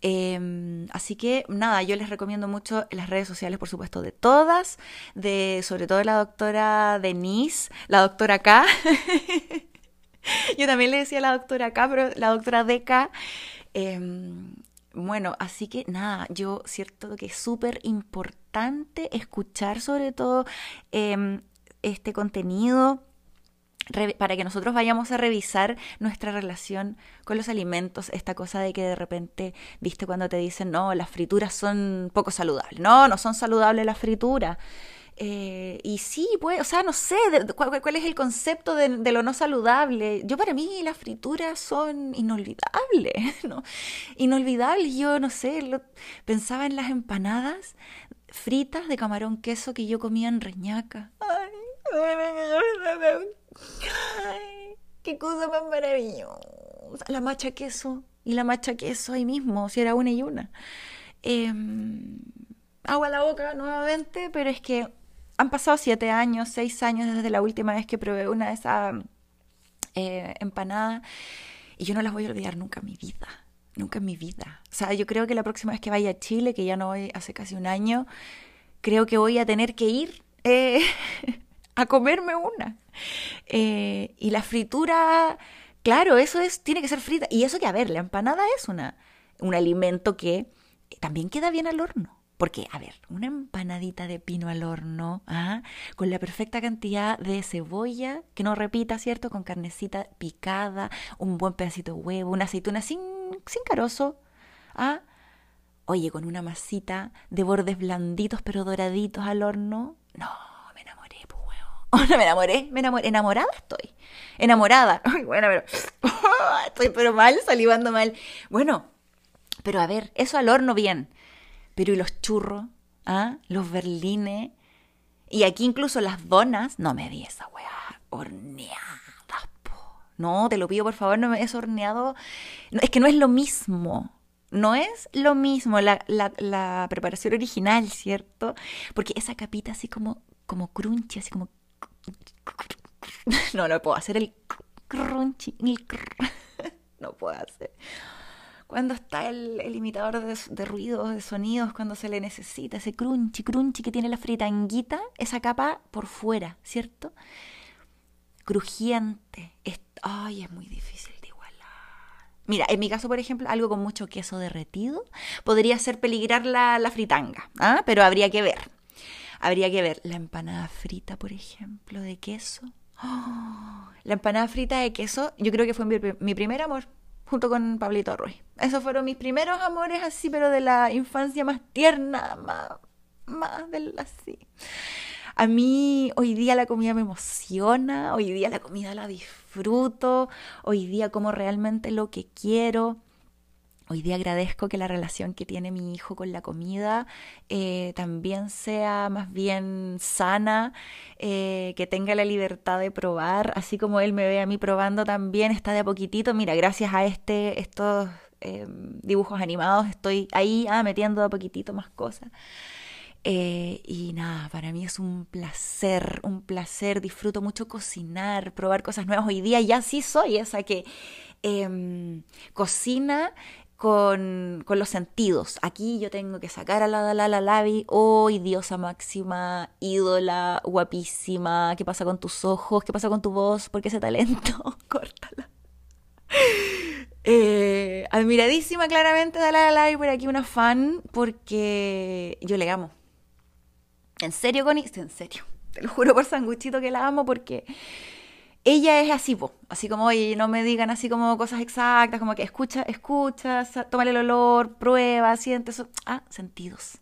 Em, así que nada, yo les recomiendo mucho las redes sociales, por supuesto, de todas, de sobre todo la doctora Denise, la doctora K, Yo también le decía la doctora acá, pero la doctora Deca. Em, bueno, así que nada, yo cierto que es súper importante escuchar sobre todo em, este contenido para que nosotros vayamos a revisar nuestra relación con los alimentos, esta cosa de que de repente, viste cuando te dicen, no, las frituras son poco saludables, no, no son saludables las frituras. Eh, y sí, pues, o sea, no sé cuál, es el concepto de, lo no saludable. Yo para mí las frituras son inolvidables, ¿no? Inolvidables, yo no sé, pensaba en las empanadas fritas de camarón queso que yo comía en Reñaca. Ay, qué cosa más maravillosa. La macha queso y la macha queso ahí mismo, si era una y una. Em, agua a la boca nuevamente, pero es que han pasado siete años, seis años desde la última vez que probé una de esas eh, empanadas y yo no las voy a olvidar nunca en mi vida, nunca en mi vida. O sea, yo creo que la próxima vez que vaya a Chile, que ya no voy hace casi un año, creo que voy a tener que ir eh, a comerme una. Eh, y la fritura, claro, eso es, tiene que ser frita. Y eso que, a ver, la empanada es una, un alimento que también queda bien al horno. Porque, a ver, una empanadita de pino al horno, ¿ah? con la perfecta cantidad de cebolla, que no repita, ¿cierto? Con carnecita picada, un buen pedacito de huevo, una aceituna sin, sin carozo, ¿ah? Oye, con una masita de bordes blanditos pero doraditos al horno. No, pues huevo. me enamoré, me enamoré. Enamorada estoy. Enamorada. Ay, bueno, pero. estoy pero mal, salivando mal. Bueno, pero a ver, eso al horno bien. Pero ¿y los churros? ¿Ah? Los berlines. Y aquí incluso las donas. No me di esa weá. Horneadas, po. No, te lo pido por favor, no me des horneado. es que no es lo mismo. No es lo mismo la, la, preparación original, ¿cierto? Porque esa capita así como, como crunchy, así como... No, no puedo hacer el crunchy. No puedo hacer cuando está el, imitador de, ruidos, de sonidos, cuando se le necesita ese crunchy, crunchy que tiene la fritanguita, esa capa por fuera, ¿cierto? Crujiente. ay, es muy difícil de igualar. Mira, en mi caso, por ejemplo, algo con mucho queso derretido podría ser peligrar la, fritanga, ¿ah? pero habría que ver. Habría que ver la empanada frita, por ejemplo, de queso. la empanada frita de queso, yo creo que fue mi, mi primer amor junto con Pablito Ruiz. Esos fueron mis primeros amores así, pero de la infancia más tierna, más, más del así. A mí hoy día la comida me emociona, hoy día la comida la disfruto, hoy día como realmente lo que quiero. Hoy día agradezco que la relación que tiene mi hijo con la comida eh, también sea más bien sana, eh, que tenga la libertad de probar, así como él me ve a mí probando también, está de a poquitito. Mira, gracias a este, estos em, dibujos animados estoy ahí ah, metiendo de a poquitito más cosas. Eh, y nada, para mí es un placer, un placer, disfruto mucho cocinar, probar cosas nuevas. Hoy día ya sí soy esa que em, cocina con, los sentidos. Aquí yo tengo que sacar a la Dalala Lavi, oh, diosa máxima, ídola, guapísima, ¿qué pasa con tus ojos? ¿Qué pasa con tu voz? ¿Por qué ese talento? Córtala. Eh, admiradísima claramente Dalala Lavi, por aquí una fan, porque yo le amo. En serio, Connie, en serio. Te lo juro por sanguchito que la amo porque ella es así, así como, oye, no me digan así como cosas exactas, como que escucha, escucha, tómale el olor, prueba, siente eso. Ah, sentidos.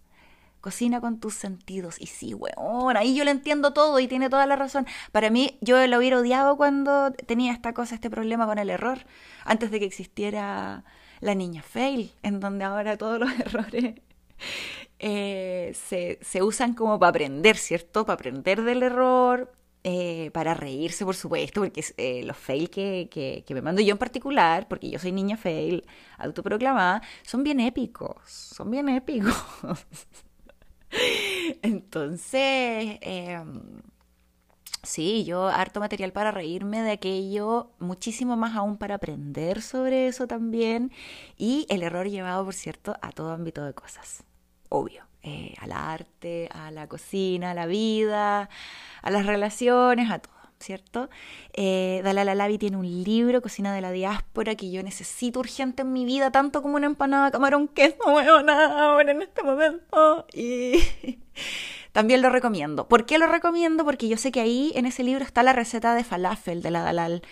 cocina con tus sentidos. Y sí, weón, ahí yo lo entiendo todo y tiene toda la razón. Para mí, yo lo hubiera odiado cuando tenía esta cosa, este problema con el error, antes de que existiera la niña fail, en donde ahora todos los errores eh, se, se, usan como para aprender, ¿cierto? Para aprender del error, eh, para reírse, por supuesto, porque eh, los fail que, que, me mando yo en particular, porque yo soy niña fail, autoproclamada, son bien épicos, son bien épicos. Entonces, em, sí, yo harto material para reírme de aquello, muchísimo más aún para aprender sobre eso también, y el error llevado, por cierto, a todo ámbito de cosas, obvio. Eh, al arte, a la cocina, a la vida, a las relaciones, a todo, ¿cierto? Eh, Dalala Lavi tiene un libro, Cocina de la Diáspora, que yo necesito urgente en mi vida, tanto como una empanada camarón queso, buena ahora en este momento. Y también lo recomiendo. ¿Por qué lo recomiendo? Porque yo sé que ahí en ese libro está la receta de falafel de la Dalal.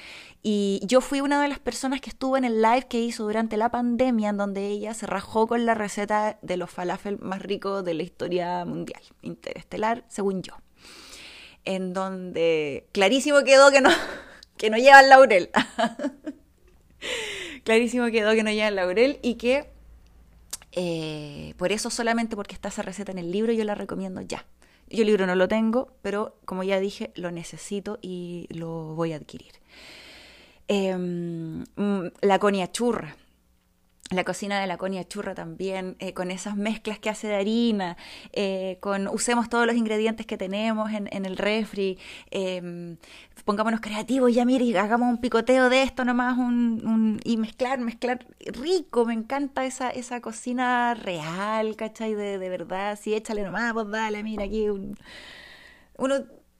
Y yo fui una de las personas que estuvo en el live que hizo durante la pandemia, en donde ella se rajó con la receta de los falafel más ricos de la historia mundial, interestelar, según yo. En donde clarísimo quedó que no, que no lleva el laurel. clarísimo quedó que no lleva el laurel y que eh, por eso solamente porque está esa receta en el libro yo la recomiendo ya. Yo el libro no lo tengo, pero como ya dije, lo necesito y lo voy a adquirir. Em, mm, la conia churra. La cocina de la conia churra también, eh, con esas mezclas que hace de harina, eh, con usemos todos los ingredientes que tenemos en, el refri, em, pongámonos creativos, ya mire, hagamos un picoteo de esto nomás, un, y mezclar, mezclar rico, me encanta esa, esa cocina real, ¿cachai? De, de verdad, sí, échale nomás, pues dale, mira aquí un, uno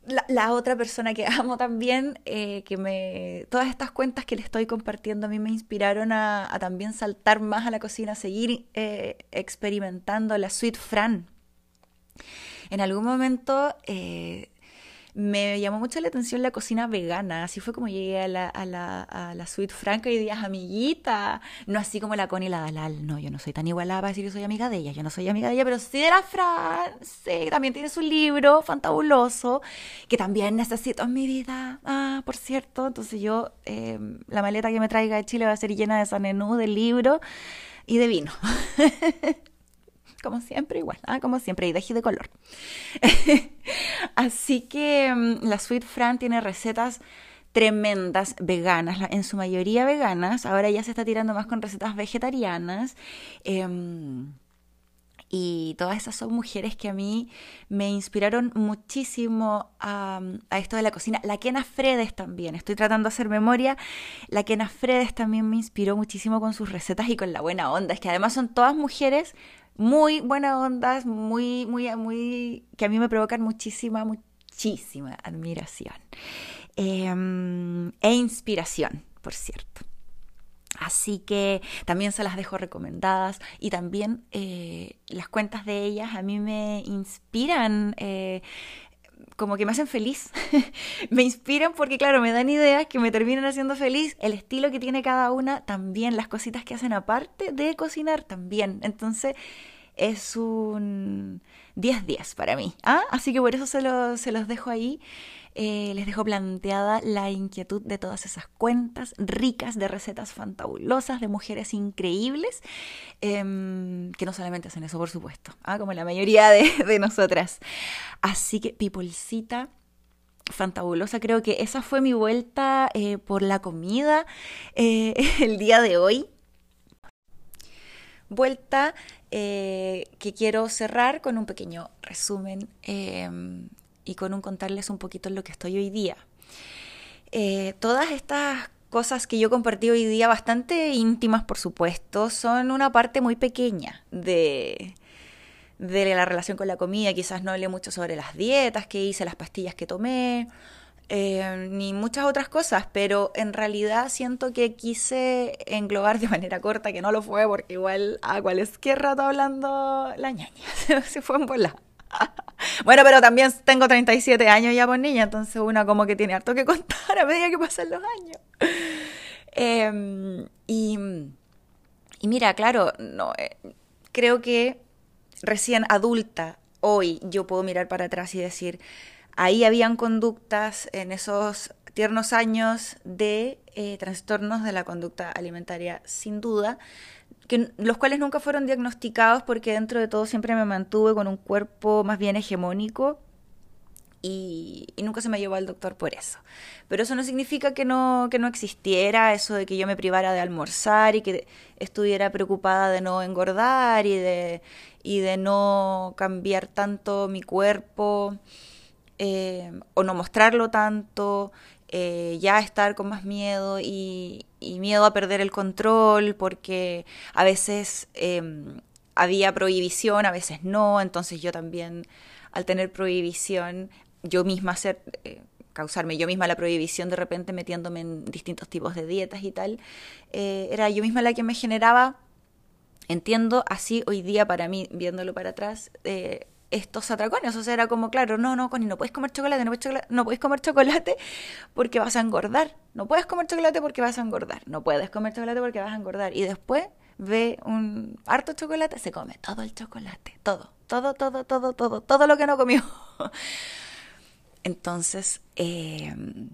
la, otra persona que amo también, eh, que me. Todas estas cuentas que le estoy compartiendo a mí me inspiraron a, también saltar más a la cocina, a seguir eh, experimentando la Sweet Fran. En algún momento eh, me llamó mucho la atención la cocina vegana, así fue como llegué a la, a la, a la suite franca y días amiguita, no así como la Connie y la Dalal, no, yo no soy tan igualada para decir que soy amiga de ella, yo no soy amiga de ella, pero sí de la Fran, sí, también tiene su libro fantabuloso, que también necesito en mi vida, ah, por cierto, entonces yo, eh, la maleta que me traiga de Chile va a ser llena de sanenú, de libro y de vino. como siempre, igual, ¿ah? como siempre, y deje de color. Así que mm, la Sweet Fran tiene recetas tremendas veganas, en su mayoría veganas, ahora ya se está tirando más con recetas vegetarianas. Em, y todas esas son mujeres que a mí me inspiraron muchísimo a, esto de la cocina. La Kena Fredes también, estoy tratando de hacer memoria. La Kena Fredes también me inspiró muchísimo con sus recetas y con la buena onda. Es que además son todas mujeres muy buenas ondas, muy, muy, muy, que a mí me provocan muchísima, muchísima admiración em, e inspiración, por cierto. Así que también se las dejo recomendadas y también eh, las cuentas de ellas a mí me inspiran. Eh, como que me hacen feliz. me inspiran porque, claro, me dan ideas que me terminan haciendo feliz. El estilo que tiene cada una también, las cositas que hacen aparte de cocinar también. Entonces, es un 10-10 para mí. ¿ah? Así que por eso se, se los dejo ahí. Eh, les dejo planteada la inquietud de todas esas cuentas ricas de recetas fantabulosas de mujeres increíbles, em, que no solamente hacen eso, por supuesto, ¿ah? como la mayoría de, nosotras. Así que, Pipolcita fantabulosa. Creo que esa fue mi vuelta eh, por la comida eh, el día de hoy. Vuelta que quiero cerrar con un pequeño resumen em, y con un contarles un poquito en lo que estoy hoy día. Eh, todas estas cosas que yo compartí hoy día, bastante íntimas por supuesto, son una parte muy pequeña de, de la relación con la comida. Quizás no hablé mucho sobre las dietas que hice, las pastillas que tomé, eh, ni muchas otras cosas, pero en realidad siento que quise englobar de manera corta, que no lo fue, porque igual a cualquier rato hablando la ñaña se fue en volar. bueno, pero también tengo 37 años ya por niña, entonces una como que tiene harto que contar a medida que pasan los años. Em, y, y, mira, claro, no, eh, creo que recién adulta, hoy yo puedo mirar para atrás y decir, ahí habían conductas en esos tiernos años de eh, trastornos de la conducta alimentaria, sin duda, los cuales nunca fueron diagnosticados porque dentro de todo siempre me mantuve con un cuerpo más bien hegemónico y, nunca se me llevó al doctor por eso. Pero eso no significa que no, que no existiera eso de que yo me privara de almorzar y que estuviera preocupada de no engordar y de, y de no cambiar tanto mi cuerpo eh, o no mostrarlo tanto. Eh, ya estar con más miedo y, miedo a perder el control porque a veces em, había prohibición, a veces no, entonces yo también al tener prohibición yo misma hacer, eh, causarme yo misma la prohibición de repente metiéndome en distintos tipos de dietas y tal, era yo misma la que me generaba, entiendo así hoy día para mí, viéndolo para atrás, estos atracones. O sea, era como, claro, no, no, Connie, no puedes comer chocolate, no puedes, chocolate, no puedes comer chocolate porque vas a engordar. No puedes comer chocolate porque vas a engordar. No puedes comer chocolate porque vas a engordar. Y después ve un harto chocolate, se come todo el chocolate, todo, todo, todo, todo, todo, todo lo que no comió. Entonces, em,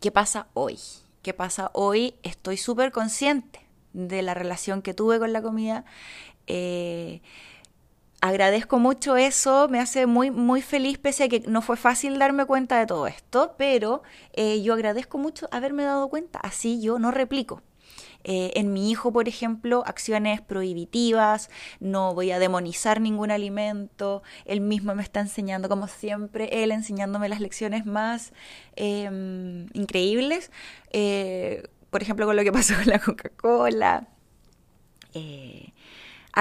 ¿qué pasa hoy? ¿Qué pasa hoy? Estoy súper consciente de la relación que tuve con la comida. Eh, agradezco mucho eso, me hace muy, muy feliz, pese a que no fue fácil darme cuenta de todo esto, pero eh, yo agradezco mucho haberme dado cuenta, así yo no replico. Eh, en mi hijo, por ejemplo, acciones prohibitivas, no voy a demonizar ningún alimento, él mismo me está enseñando, como siempre, él enseñándome las lecciones más em, increíbles, eh, por ejemplo, con lo que pasó con la Coca-Cola. Eh,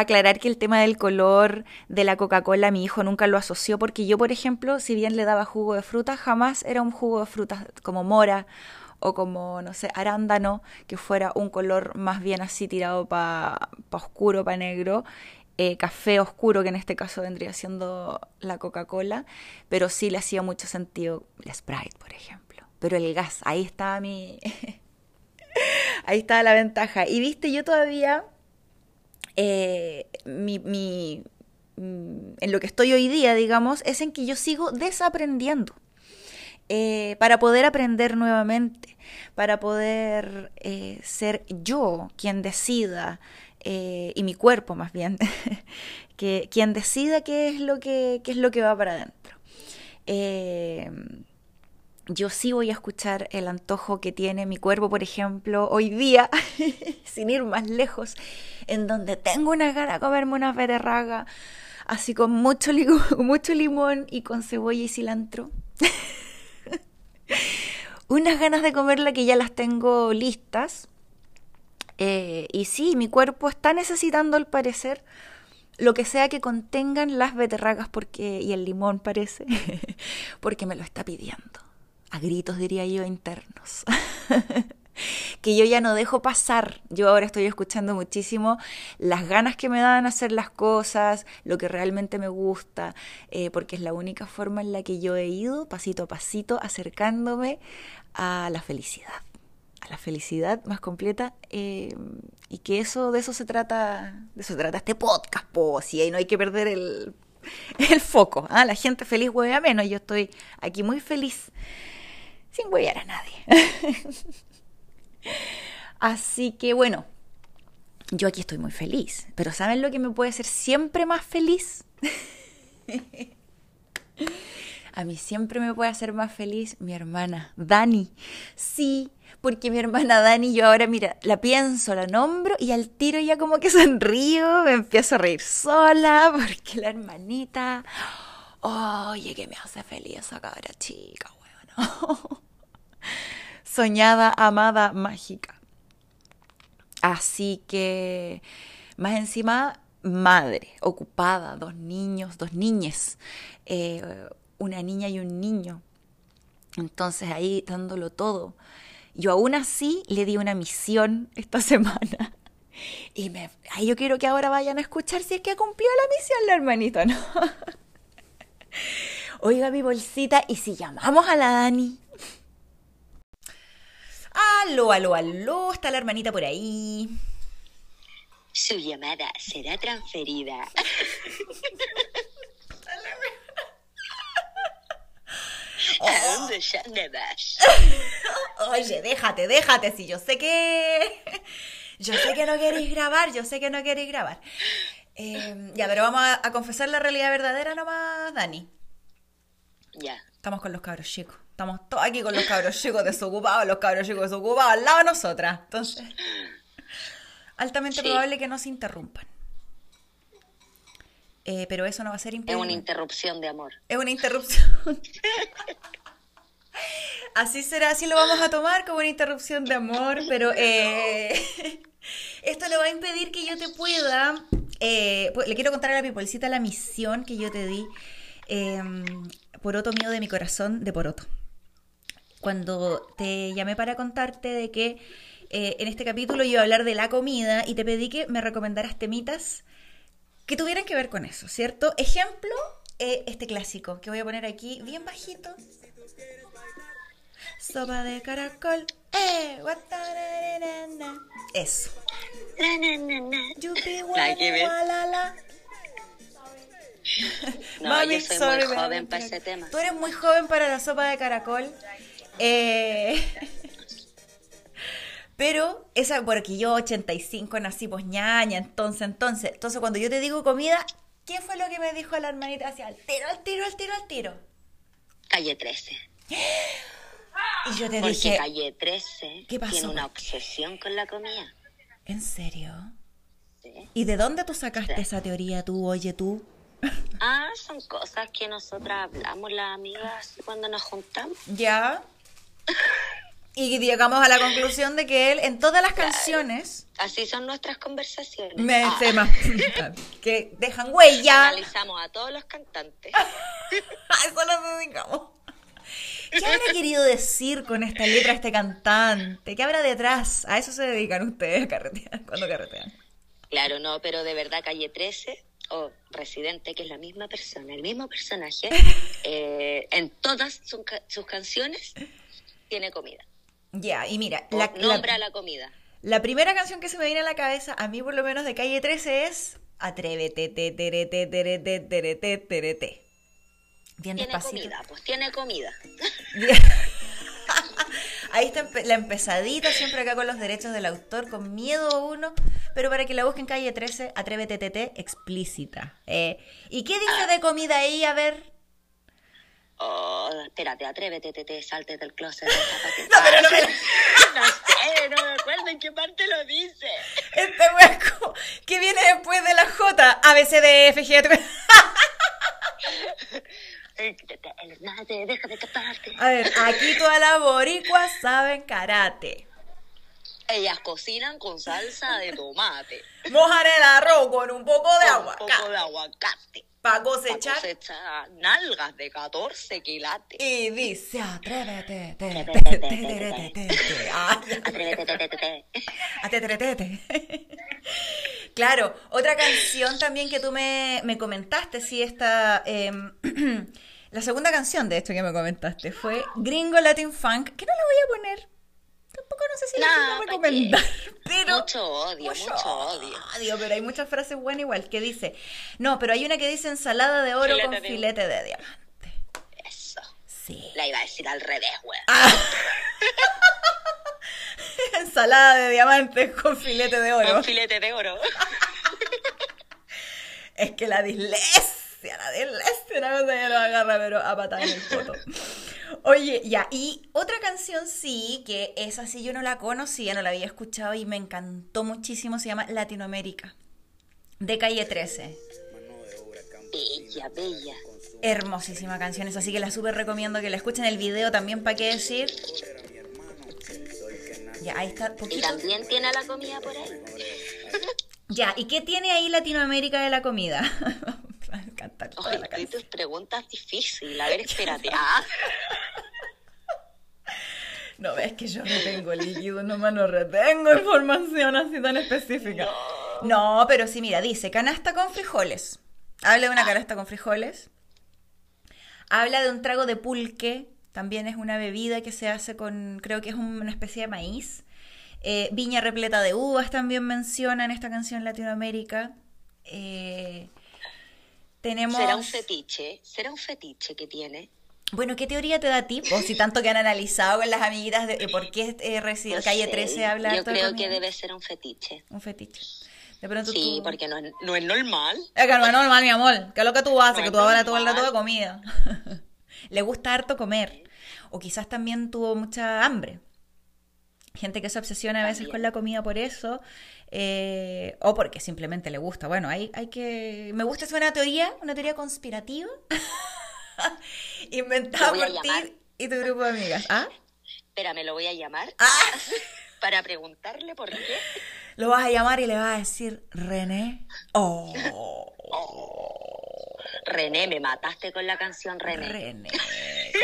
aclarar que el tema del color de la Coca-Cola mi hijo nunca lo asoció porque yo, por ejemplo, si bien le daba jugo de fruta, jamás era un jugo de frutas como mora o como, no sé, arándano, que fuera un color más bien así tirado para pa oscuro, para negro, eh, café oscuro, que en este caso vendría siendo la Coca-Cola, pero sí le hacía mucho sentido el Sprite, por ejemplo. Pero el gas, ahí estaba mi... ahí estaba la ventaja. Y viste, yo todavía... Eh, mi, mi, mm, en lo que estoy hoy día, digamos, es en que yo sigo desaprendiendo. Eh, para poder aprender nuevamente, para poder eh, ser yo quien decida, y mi cuerpo más bien, que, quien decida qué es lo que, qué es lo que va para adentro. Yo sí voy a escuchar el antojo que tiene mi cuerpo, por ejemplo, hoy día, sin ir más lejos, en donde tengo una gana de comerme una beterraga, así con mucho, limón y con cebolla y cilantro. unas ganas de comerla que ya las tengo listas. Eh, y sí, mi cuerpo está necesitando, al parecer, lo que sea que contengan las beterragas porque, y el limón parece, porque me lo está pidiendo. A gritos, diría yo, internos. que yo ya no dejo pasar. Yo ahora estoy escuchando muchísimo las ganas que me dan hacer las cosas, lo que realmente me gusta, eh, porque es la única forma en la que yo he ido pasito a pasito acercándome a la felicidad a la felicidad más completa eh, y que eso de eso se trata de eso se trata este podcast po si ahí no hay que perder el, el foco ¿ah? la gente feliz hueve menos yo estoy aquí muy feliz sin huevear a nadie Así que bueno, yo aquí estoy muy feliz, pero ¿saben lo que me puede hacer siempre más feliz? A mí siempre me puede hacer más feliz mi hermana Dani. Sí, porque mi hermana Dani, yo ahora, mira, la pienso, la nombro y al tiro ya como que sonrío, me empiezo a reír sola, porque la hermanita, oye, que me hace feliz esa cabra chica, bueno. soñada, amada, mágica. Así que, más encima, madre, ocupada, dos niños, dos niñas, eh, una niña y un niño. Entonces ahí dándolo todo. Yo aún así le di una misión esta semana. Y me, ay, yo quiero que ahora vayan a escuchar si es que cumplió la misión la hermanita, ¿no? Oiga mi bolsita, ¿y si llamamos a la Dani? Aló, aló, aló, está la hermanita por ahí. Su llamada será transferida. Oh. Oye, déjate, déjate, si yo sé que... Yo sé que no queréis grabar, yo sé que no queréis grabar. Em, ya, pero vamos a, a confesar la realidad verdadera nomás, Dani. Ya. Estamos con los cabros chicos. Estamos todos aquí con los cabros chicos desocupados, los cabros chicos desocupados al lado de nosotras. Entonces, altamente probable que nos interrumpan. Eh, pero eso no va a ser Es una interrupción de amor. Es una interrupción. así será, así lo vamos a tomar como una interrupción de amor, pero eh, esto le va a impedir que yo te pueda... Eh, le quiero contar a la pipolicita la misión que yo te di. Em, poroto mío de mi corazón, de Poroto. Cuando te llamé para contarte de que en este capítulo iba a hablar de la comida y te pedí que me recomendaras temitas que tuvieran que ver con eso, ¿cierto? Ejemplo, eh, este clásico que voy a poner aquí bien bajito. Sopa de caracol, eh, Eso. No, yo soy muy joven para ese tema. Tú eres muy joven para la sopa de caracol. Eh, pero esa, porque yo 85 nací pues ñaña, entonces, entonces, entonces cuando yo te digo comida, ¿qué fue lo que me dijo la hermanita hacia al tiro, al tiro, al tiro, al tiro? Calle 13. Y yo te porque dije, Calle 13 ¿qué pasó? tiene una obsesión con la comida. ¿En serio? Sí. ¿Y de dónde tú sacaste esa teoría tú, oye tú? Ah, son cosas que nosotras hablamos las amigas cuando nos juntamos. Ya. Y llegamos a la conclusión de que él en todas las canciones... Así son nuestras conversaciones. Me ah. que dejan huella. Analizamos a todos los cantantes. a eso nos dedicamos. ¿Qué habrá querido decir con esta letra este cantante? ¿Qué habrá detrás? A eso se dedican ustedes a carretear, cuando carretean. Claro, no, pero de verdad Calle 13 o Residente, que es la misma persona, el mismo personaje, eh, en todas sus canciones tiene comida. Ya, y mira, la, nombra la, comida. La primera canción que se me viene a la cabeza, a mí por lo menos de Calle 13 es Atrévete, te, terete, terete, terete, terete. Bien tiene comida, pues tiene comida. Ahí está la empezadita, siempre acá con los derechos del autor, con miedo uno, pero para que la busquen Calle 13, Atrévete, TT, explícita. Eh, ¿Y qué dice ah. de comida ahí? A ver, Oh, espérate, atrévete, te, te salte del closet. no, pero no me... no sé, no me acuerdo en qué parte lo dice. Este hueco que viene después de la J, A, B, C, D, F, G, Deja de taparte. A ver, aquí todas las boricuas saben karate. Ellas cocinan con salsa de tomate. Mojan el arroz con un poco de aguacate. Un poco de aguacate. Para cosechar. cosechar nalgas de 14 quilates. Y dice, atrévete. Atrévete. Claro, otra canción también que tú me, me comentaste, sí, esta... la segunda canción de esto que me comentaste fue Gringo Latin Funk, que no la voy a poner tampoco no sé si la quiero recomendar. Pero mucho odio, mucho, odio. Pero hay muchas frases buenas igual que dice. No, pero hay una que dice ensalada de oro con filete de diamante. Eso. Sí. La iba a decir al revés, güey. Ah. ensalada de diamantes con filete de oro. Con filete de oro. es que la dislexia, la dislexia, una cosa ya lo agarra, pero a patar en el foto. Oye, ya, y otra canción sí, que esa sí yo no la conocía, no la había escuchado y me encantó muchísimo, se llama Latinoamérica, de Calle 13. Bella, bella. Hermosísima canción, así que la súper recomiendo que la escuchen el video también, ¿para qué decir? Ya, ahí está. Y también tiene la comida por ahí. ya, ¿y qué tiene ahí Latinoamérica de la comida? cantar toda la tus preguntas difíciles. A ver, espérate. Ah. No ves que yo retengo líquido, nomás no retengo información así tan específica. No. pero sí, mira, dice canasta con frijoles. Habla de una ah. canasta con frijoles. Habla de un trago de pulque. También es una bebida que se hace con, creo que es una especie de maíz. Eh, viña repleta de uvas también menciona en esta canción Latinoamérica. Eh, ¿Será un fetiche? ¿Será un fetiche que tiene? Bueno, ¿qué teoría te da a ti? O si tanto que han analizado con las amiguitas de por qué eh, reside- No calle sé, 13 habla Yo creo que debe ser un fetiche. Un fetiche. De pronto Sí, tú... porque no, es- no es normal. Es que no es normal, mi amor. ¿Qué es lo que tú haces? No que tú hablas todo el rato de comida. Le gusta harto comer. O quizás también tuvo mucha hambre. Gente que se obsesiona a veces También. con la comida por eso. Eh, o porque simplemente le gusta. Bueno, hay, hay que... Me gusta hacer una teoría, una teoría conspirativa. Inventada por ti y tu grupo de amigas. ¿Ah? Espera, me lo voy a llamar Ah. para preguntarle por qué. Lo vas a llamar y le vas a decir, René. Oh. René, me mataste con la canción René. René.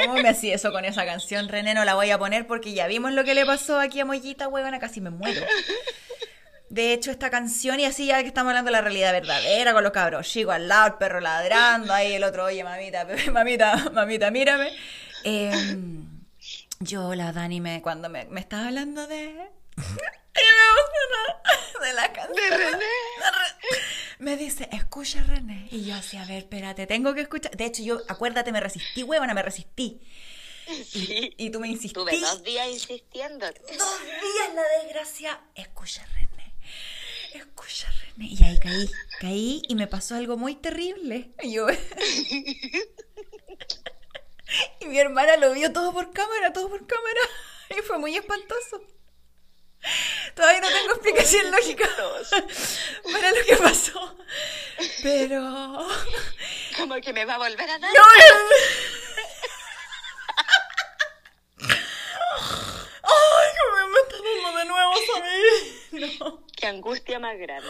¿Cómo me hacía eso con esa canción? René, no la voy a poner porque ya vimos lo que le pasó aquí a Mollita, huevona, casi me muero. De hecho, esta canción, y así ya que estamos hablando de la realidad verdadera, con los cabros chicos al lado, el perro ladrando, ahí el otro, oye, mamita, mamita, mamita, mírame. Eh, yo, la Dani, me, cuando me, me estaba hablando de... De la canción. De René. Me dice, escucha René. Y yo así, a ver, espérate, tengo que escuchar. De hecho, yo, acuérdate, me resistí, huevona, me resistí. Sí. Y tú me insististe. Tuve dos días insistiendo. Dos días la desgracia. Escucha René. Escucha René. Y ahí caí, caí y me pasó algo muy terrible. Y yo... y mi hermana lo vio todo por cámara, todo por cámara. Y fue muy espantoso. Todavía no tengo explicación lógica para lo que pasó. Pero... Como que me va a volver a dar. ¡No! ¡Ay, que me está dando de nuevo, ¿sabes? No. Qué angustia más grande.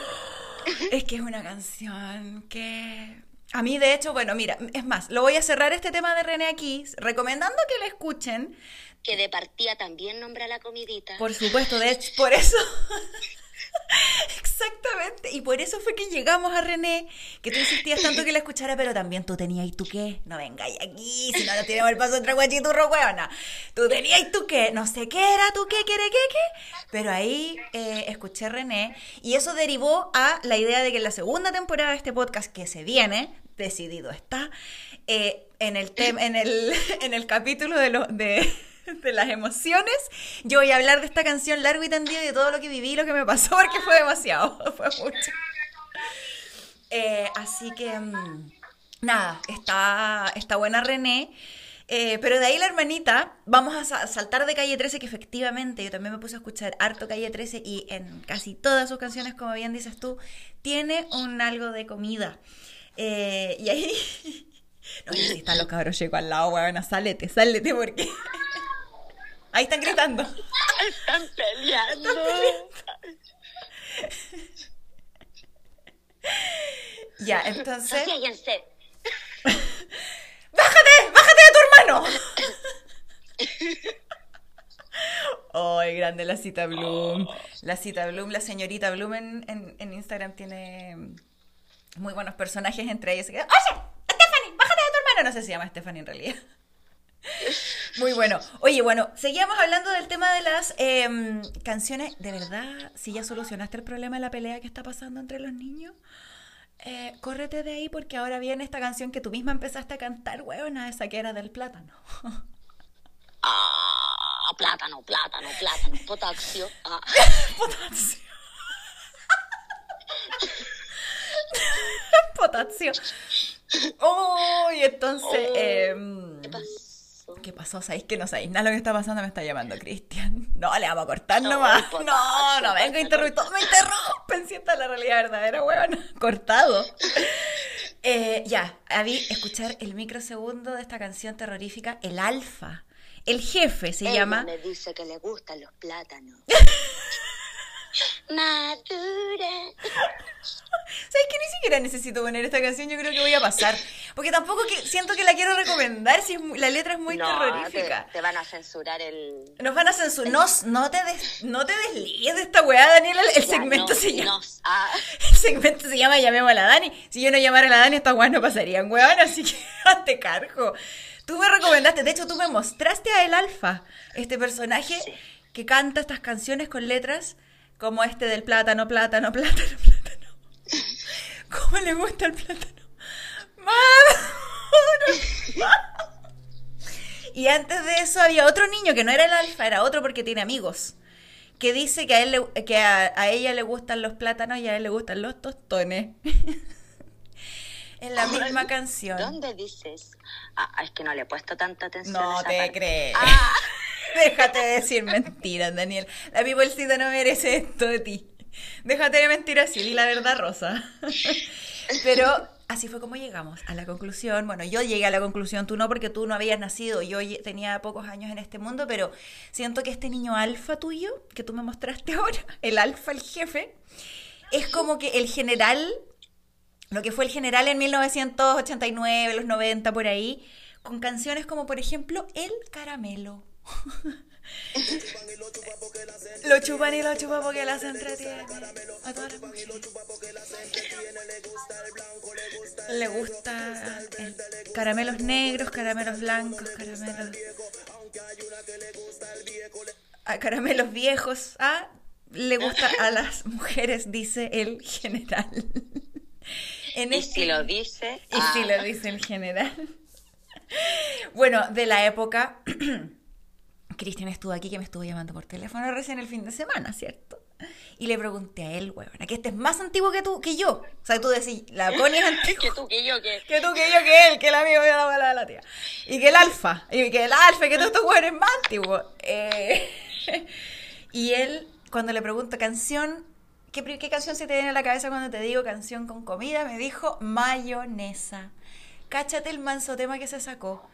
Es que es una canción que... A mí, de hecho, bueno, mira, es más, lo voy a cerrar este tema de René aquí, recomendando que la escuchen. Que de partida también nombra la comidita. Por supuesto, de hecho, por eso... Exactamente, y por eso fue que llegamos a René, que tú insistías tanto que la escuchara, pero también tú tenías y tú qué, no vengáis aquí, si no nos tiramos el paso entre guachiturro, huevona. Tú tenías y tú qué, no sé qué era, tú qué, quiere qué, qué. Pero ahí eh, escuché René, y eso derivó a la idea de que en la segunda temporada de este podcast que se viene, decidido está, eh, en, el tem- en, el, en el capítulo de, lo, de, de las emociones, yo voy a hablar de esta canción largo y tendido y de todo lo que viví lo que me pasó, porque fue demasiado, fue mucho. Eh, así que, mm, nada, está, está buena René. Eh, pero de ahí la hermanita, vamos a sa- saltar de Calle 13, que efectivamente yo también me puse a escuchar harto Calle 13 y en casi todas sus canciones, como bien dices tú, tiene un algo de comida. Eh, y ahí... No si están los cabros chicos al lado, weón, sálete, sálete porque... Ahí están gritando. Están peleando. Ya, entonces... ¡Bájate! ¡Bájate de tu hermano! ¡Ay, grande la cita Bloom! La cita Bloom, la señorita Bloom en, en- en Instagram tiene muy buenos personajes entre ellos. ¡Oye! ¡Stephanie! ¡Bájate de tu hermano! No sé si se llama Stephanie en realidad. Muy bueno. Oye, bueno, seguíamos hablando del tema de las em, canciones. ¿De verdad, si ya solucionaste el problema de la pelea que está pasando entre los niños? Eh, córrete de ahí porque ahora viene esta canción que tú misma empezaste a cantar, huevona, esa que era del plátano. Ah, plátano, plátano, plátano. Potasio. Ah. Potasio. Potasio. Oh, y entonces, Oh, em, ¿Qué pasó? ¿qué pasó? ¿Sabéis que no sabéis nada lo que está pasando? Me está llamando Cristian. No, le vamos a cortar No, nomás. No, no, interrumpo. corta. Me interrumpen, sienta la realidad verdadera, huevona. Cortado. Eh, ya, Avi, escuchar el microsegundo de esta canción terrorífica, El Alfa. El jefe se Ella llama. me dice que le gustan los plátanos. Madura. ¿Sabes que ni siquiera necesito poner esta canción? Yo creo que voy a pasar. Porque tampoco que, siento que la quiero recomendar si muy- la letra es muy no, terrorífica. Te, te van a censurar el. Nos van a censurar. No, no, te des- no te desligues de esta weá, Daniela. El Ya, segmento no, se llama. ah, El segmento se llama Llamemos a la Dani. Si yo no llamara a la Dani, estas weas no pasarían, weón. Así que hazte cargo. Tú me recomendaste, de hecho, tú me mostraste a El Alfa, este personaje Sí. que canta estas canciones con letras como este del plátano, plátano, plátano, plátano. ¿Cómo le gusta el plátano? ¡Maduro! Y antes de eso había otro niño que no era el alfa, era otro porque tiene amigos. Que dice que a, él le- que a, a ella le gustan los plátanos y a él le gustan los tostones. en la misma canción. ¿Dónde dices? Ah, es que no le he puesto tanta atención a No esa te parte. crees. Ah, Déjate de decir mentiras, Daniel. La pipolcita no merece esto de ti. Déjate de mentir así, di la verdad, Rosa. Pero así fue como llegamos a la conclusión. Bueno, yo llegué a la conclusión, tú no, porque tú no habías nacido. Yo tenía pocos años en este mundo, pero siento que este niño alfa tuyo, que tú me mostraste ahora, el alfa, el jefe, es como que el general, lo que fue el general en 1989, los 90, por ahí, con canciones como, por ejemplo, El Caramelo. Lo chupan y lo chupan porque las entretiene. A todas las mujeres. Le gusta el- caramelos negros, caramelos blancos, caramelos. A caramelos viejos. Ah, le gusta a las mujeres, dice el general. En y este- si lo dice. y ah, si lo dice el general. Bueno, de la época, Cristian estuvo aquí que me estuvo llamando por teléfono recién el fin de semana, ¿cierto? Y le pregunté a él, huevona, que este es más antiguo que tú, que yo. O sea, tú decís, la Connie es Que antigua. tú, que yo, que. Que tú, que yo, que él, que el amigo de la abuela de la tía. Y que el alfa. Y que el alfa, y que todos estos huevos es más antiguo. Eh, y él, cuando le pregunto canción, ¿qué, ¿qué canción se te viene a la cabeza cuando te digo canción con comida? Me dijo mayonesa. Cáchate el manso tema que se sacó.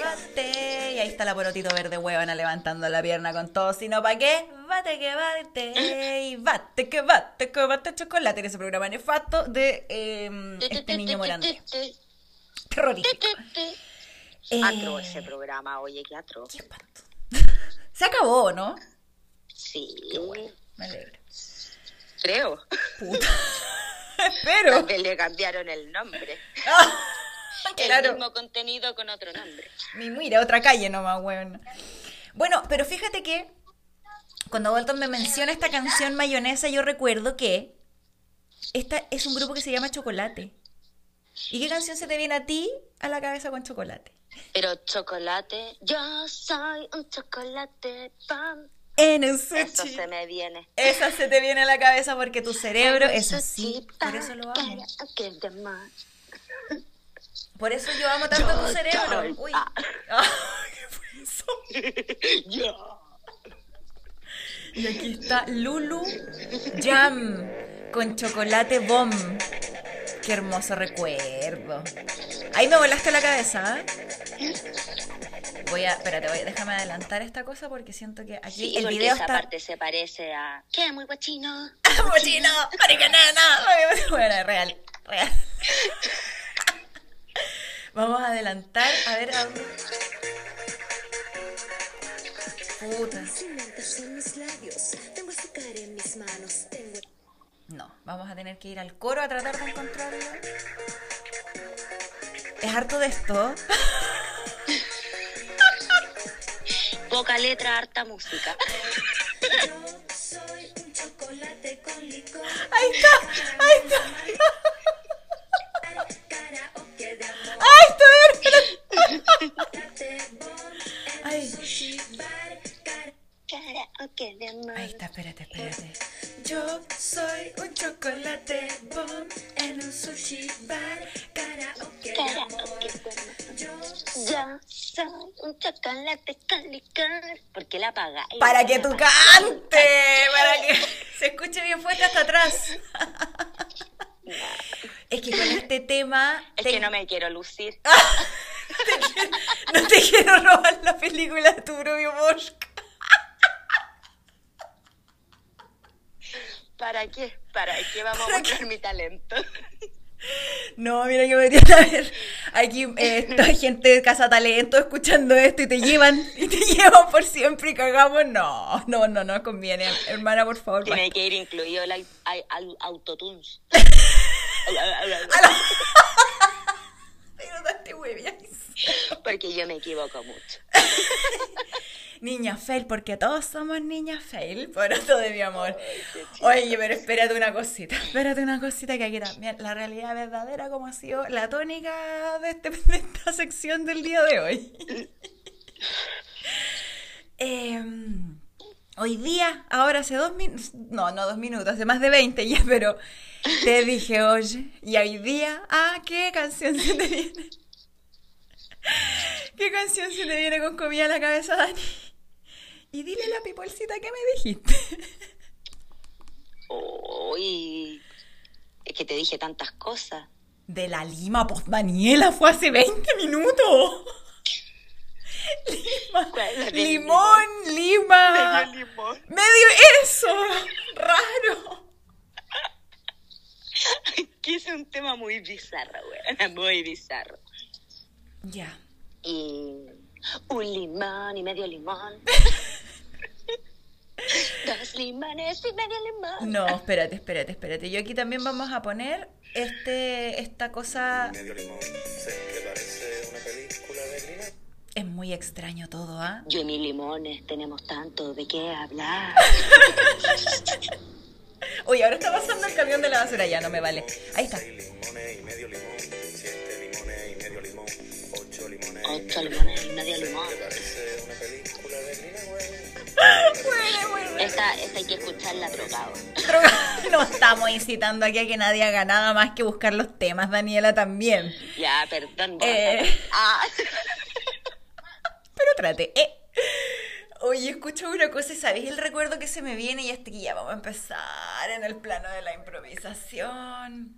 Bate. Y ahí está la porotito verde huevona levantando la pierna con todo. Si no, ¿para qué? Bate que bate. Y bate que bate que bate chocolate. En ese programa nefasto de eh, este niño morante. Terrorífico. Eh, Atro ese programa, oye, qué atro. qué espanto. Se acabó, ¿no? Sí, Me alegro. creo. Puta. Tal vez le cambiaron el nombre. El claro. mismo contenido con otro nombre. Mi mira, otra calle nomás, weón. Bueno, pero fíjate que cuando Walton me menciona esta canción mayonesa, yo recuerdo que esta es un grupo que se llama Chocolate. ¿Y qué canción se te viene a ti a la cabeza con chocolate? Pero chocolate, yo soy un chocolate pan. En un Eso sushi. se me viene. Esa se te viene a la cabeza porque tu cerebro es así. Por eso lo amo. Por eso yo amo tanto tu cerebro. Uy. ah. ¿Qué fue eso? Yo. Y aquí está Lulu Jam con chocolate bomb. Qué hermoso recuerdo. Ahí me volaste la cabeza. ¿eh? Voy a, espérate, voy, déjame adelantar esta cosa porque siento que aquí Sí, el porque video esa está. parte se parece a... ¿Qué? Muy guachino. ¡Mochino! ¡Maricanana! Bueno, real, real. Vamos a adelantar, a ver a dónde. No, vamos a tener que ir al coro a tratar de encontrarlo. Es harto de esto. Poca letra, harta música. Yo soy un chocolate con licor. Ahí está, ahí está. Ay. Ahí está, espérate, espérate. Yo soy un chocolate bomb en un sushi bar. Karaoke. Yo Yo soy un chocolate con licor. ¿Por qué la apagáis? Para que tú cantes, para que se escuche bien fuerte hasta atrás. Es que con este tema. Es te- que no me quiero lucir. no te quiero robar la película de tu propio Bosch. ¿Para qué? ¿Para qué vamos ¿Para a mostrar mi talento? No, mira que me tiene a ver. Aquí eh, esta gente de Casa Talento escuchando esto y te llevan, y te llevan por siempre y cagamos. No, no, no, no conviene. Hermana, por favor. Tiene que ir incluido el au- au- au- autotunes. Huevías. Porque yo me equivoco mucho. Niña fail, porque todos somos niñas fail, por eso de mi amor. Oye, pero espérate una cosita, espérate una cosita que aquí también, la realidad verdadera como ha sido la tónica de, este- de esta sección del día de hoy. Em, hoy día, ahora hace dos minutos, no, no dos minutos, hace más de 20 ya, pero te dije, oye, y hoy día, ah, ¿qué canción se te viene? ¿Qué canción se te viene con comida a la cabeza, Dani? Y dile a la pipolcita que me dijiste. Uy, es que te dije tantas cosas. De la Lima, pues Daniela, fue hace 20 minutos. Lima, ¿Cuál es la del limón, Lima. Medio limón. Medio eso. Raro. Que es un tema muy bizarro, güey. Muy bizarro. Ya. Y un limón y medio limón. Dos limones y medio limón. No, espérate, espérate, espérate. Yo aquí también vamos a poner este, esta cosa. Medio limón, muy extraño todo, ¿ah? Yo y mis limones tenemos tanto de qué hablar. Oye, ahora está pasando el camión de la basura, ya no me vale. Ahí está. Seis limones y medio limón, siete limones y medio limón, ocho limones y Ocho medio limones y medio Sé limón. parece una película de. Esta, esta hay que escucharla drogado. No estamos incitando aquí a que nadie haga nada más que buscar los temas, Daniela también. Ya, perdón. Eh. Ah. Pero trate, ¿eh? Oye, escucho una cosa y sabéis el recuerdo que se me viene y ya vamos a empezar en el plano de la improvisación.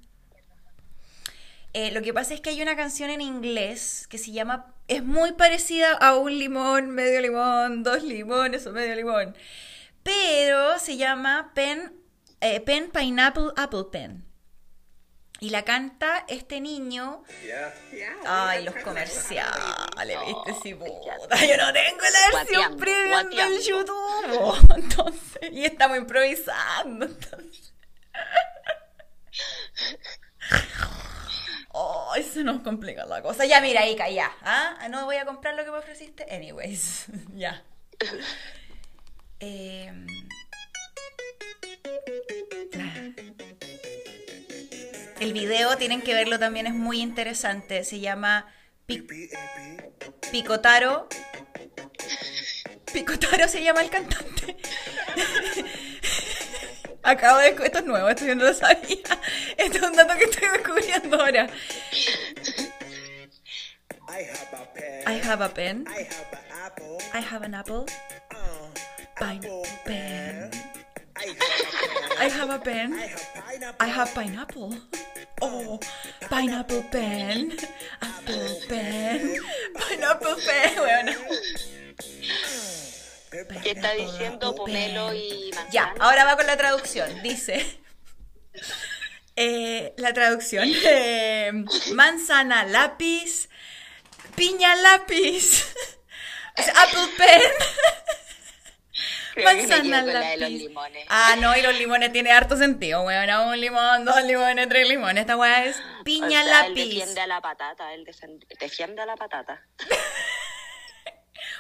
Eh, lo que pasa es que hay una canción en inglés que se llama, es muy parecida a un limón, medio limón, dos limones o medio limón, pero se llama Pen, eh, Pen Pineapple Apple Pen. Y la canta este niño. Ay, los comerciales, viste, sí, puta. Yo no tengo la versión premium del. YouTube. Entonces, y estamos improvisando. Entonces. Ay, se nos complica la cosa. Ya, mira, Ica, ya. ¿Ah? No voy a comprar lo que me ofreciste. Anyways, ya. Em, El video, tienen que verlo también, es muy interesante. Se llama Pic- Pi, eh, pi. Picotaro. Picotaro se llama el cantante. Acabo de... Esto es nuevo, esto yo no lo sabía. Esto es un dato que estoy descubriendo ahora. I have a pen. I have a pen. I have an apple. I have an apple. Uh, Pineapple pen. I have a pen. I have a pen. I have pineapple. I have pineapple. Oh, pineapple pen. Apple pen. Pineapple pen. Bueno. ¿Qué está diciendo pomelo y manzana? Ya, ahora va con la traducción. Dice. eh, la traducción. eh, manzana, lápiz. Piña, lápiz. Apple pen. Manzana, la de los lápiz. limones. Ah, no, y los limones tiene harto sentido, weón. Un limón, dos limones, tres limones. Esta weá es O piña, sea, Él lápiz. defiende a la patata, él defiende a la patata.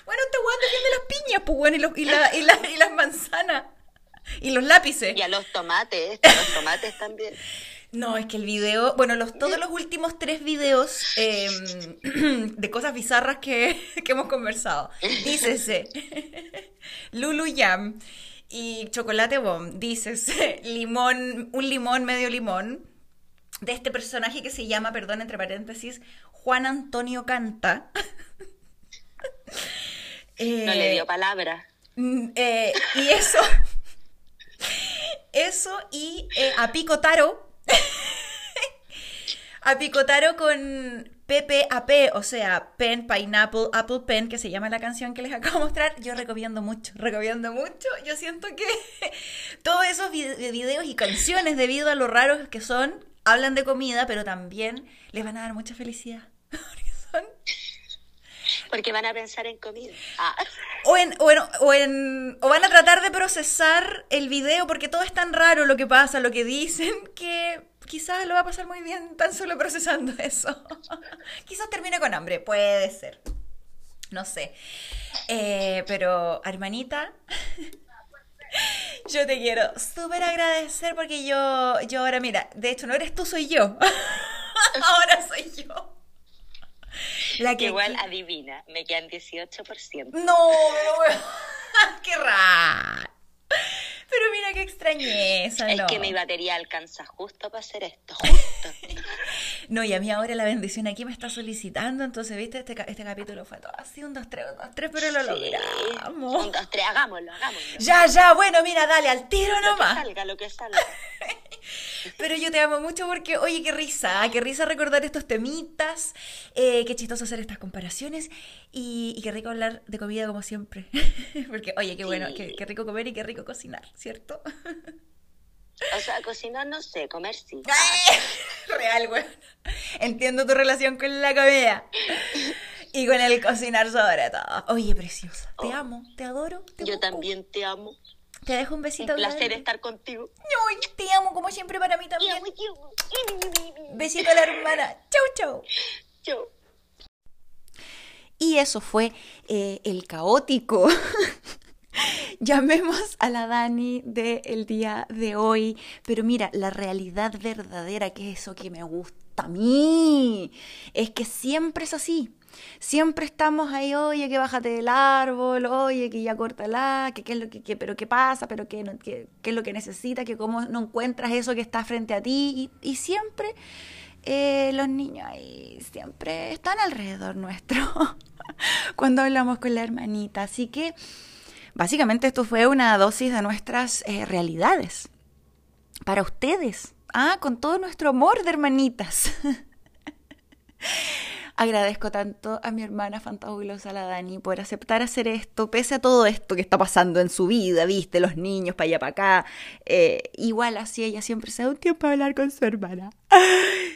Bueno, este weón defiende las piñas, pues, weón, y, los- y, la- y la- y las manzanas. Y los lápices. Y a los tomates, a los tomates también. No, es que el video, bueno, los, todos los últimos tres videos eh, de cosas bizarras que, que hemos conversado. Dícese Lulu Yam y Chocolate Bomb. Dícese limón, un limón, medio limón. De este personaje que se llama, perdón, entre paréntesis, Juan Antonio Canta. No Eh, le dio palabra. Mm, eh, y eso. Eso y eh, a Picotaro. a Picotaro con PPAP, o sea, Pen, Pineapple, Apple Pen, que se llama la canción que les acabo de mostrar. Yo recomiendo mucho, recomiendo mucho. Yo siento que todos esos vide- videos y canciones, debido a lo raros que son, hablan de comida, pero también les van a dar mucha felicidad. Porque van a pensar en comida. Ah. O, en, o, o, en- o van a tratar de procesar el video porque todo es tan raro lo que pasa, lo que dicen, que quizás lo va a pasar muy bien tan solo procesando eso. quizás termine con hambre, puede ser. No sé. Eh, pero, hermanita, yo te quiero súper agradecer porque yo, yo ahora, mira, de hecho no eres tú, soy yo. ahora soy yo. La que Igual adivina, me quedan 18%. No, qué raro. Pero mira qué extrañeza, Es no. que mi batería alcanza justo para hacer esto, justo. No, y a mí ahora la bendición aquí me está solicitando, entonces, viste, este, este capítulo fue todo así, un, dos, tres, un, dos, tres, pero lo Sí. logramos. Un, dos, tres, hagámoslo, hagámoslo. Ya, ya, bueno, mira, dale, al tiro Lo que nomás. salga, lo que salga. Pero yo te amo mucho porque, oye, qué risa, qué risa recordar estos temitas, eh, qué chistoso hacer estas comparaciones y, y qué rico hablar de comida como siempre. Porque, oye, qué bueno, Sí. qué, qué rico comer y qué rico cocinar, ¿cierto? O sea, cocinar no sé, comer sí. Real, güey. Entiendo tu relación con la comida. Y con el cocinar sobre todo. Oye, preciosa, te amo, te adoro. Te Oh. Yo busco. también te amo. Te dejo un Un besito. placer grande. estar contigo. Ay, te amo como siempre para mí también. Besito a la hermana. Chau, chau. Chau. Y eso fue eh, el caótico. Llamemos a la Dani del día de hoy. Pero mira, la realidad verdadera, que es eso que me gusta a mí, es que siempre es así. Siempre estamos ahí, oye, que bájate del árbol, oye, que ya córtala, que qué es lo que, pero qué pasa, pero qué, no- es lo que necesita, que cómo no encuentras eso que está frente a ti. Y, y siempre eh, los niños ahí siempre están alrededor nuestro cuando hablamos con la hermanita. Así que básicamente esto fue una dosis de nuestras eh, realidades para ustedes. Ah, con todo nuestro amor de hermanitas. Agradezco tanto a mi hermana fantabulosa, la Dani, por aceptar hacer esto, pese a todo esto que está pasando en su vida, viste, los niños para allá para acá. Eh, igual así ella siempre se da un tiempo a hablar con su hermana.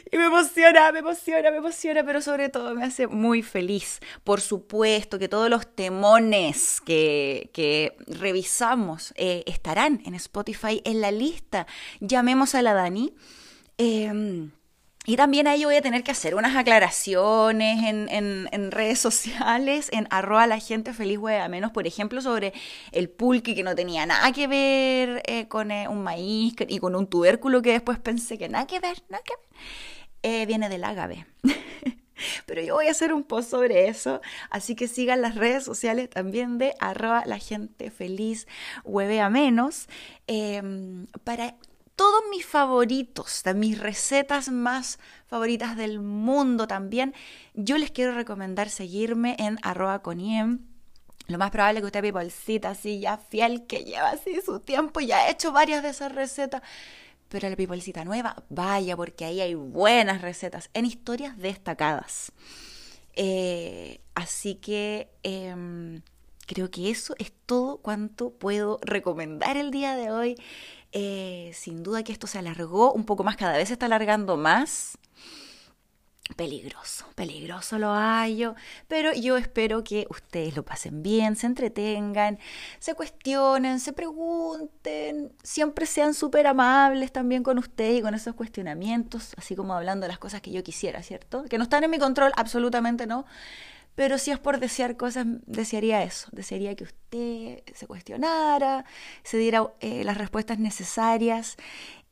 Y me emociona, me emociona, me emociona, pero sobre todo me hace muy feliz. Por supuesto que todos los temones que, que revisamos eh, estarán en Spotify en la lista. Llamemos a la Dani. Em, y también ahí voy a tener que hacer unas aclaraciones en, en- redes sociales, en arroba la gente feliz hueá menos, por ejemplo, sobre el pulque que no tenía nada que ver eh, con eh, un maíz y con un tubérculo que después pensé que nada que ver, nada que ver. Eh, viene del ágave. Pero yo voy a hacer un post sobre eso, así que sigan las redes sociales también de arroba la gente feliz huevea menos eh, para todos mis favoritos, de mis recetas más favoritas del mundo también. Yo les quiero recomendar seguirme en arroba coniem. Lo más probable es que usted pipolcita así ya fiel que lleva así su tiempo, ya ha hecho varias de esas recetas. Pero la pipolcita nueva, vaya, porque ahí hay buenas recetas en historias destacadas. Eh, así que em, creo que eso es todo cuanto puedo recomendar el día de hoy. Eh, sin duda que esto se alargó un poco más, cada vez se está alargando más. Peligroso, peligroso lo hallo, pero yo espero que ustedes lo pasen bien, se entretengan, se cuestionen, se pregunten, siempre sean súper amables también con ustedes y con esos cuestionamientos, así como hablando de las cosas que yo quisiera, ¿cierto? Que no están en mi control, absolutamente no, pero si es por desear cosas, desearía eso, desearía que usted se cuestionara, se diera eh, las respuestas necesarias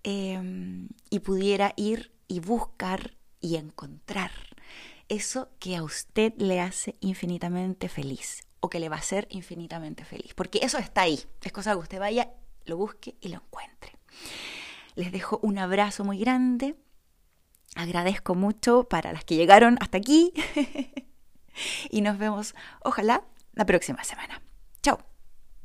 eh, y pudiera ir y buscar y encontrar eso que a usted le hace infinitamente feliz o que le va a hacer infinitamente feliz. Porque eso está ahí. Es cosa que usted vaya, lo busque y lo encuentre. Les dejo un abrazo muy grande. Agradezco mucho para las que llegaron hasta aquí. y nos vemos, ojalá, la próxima semana. Chao.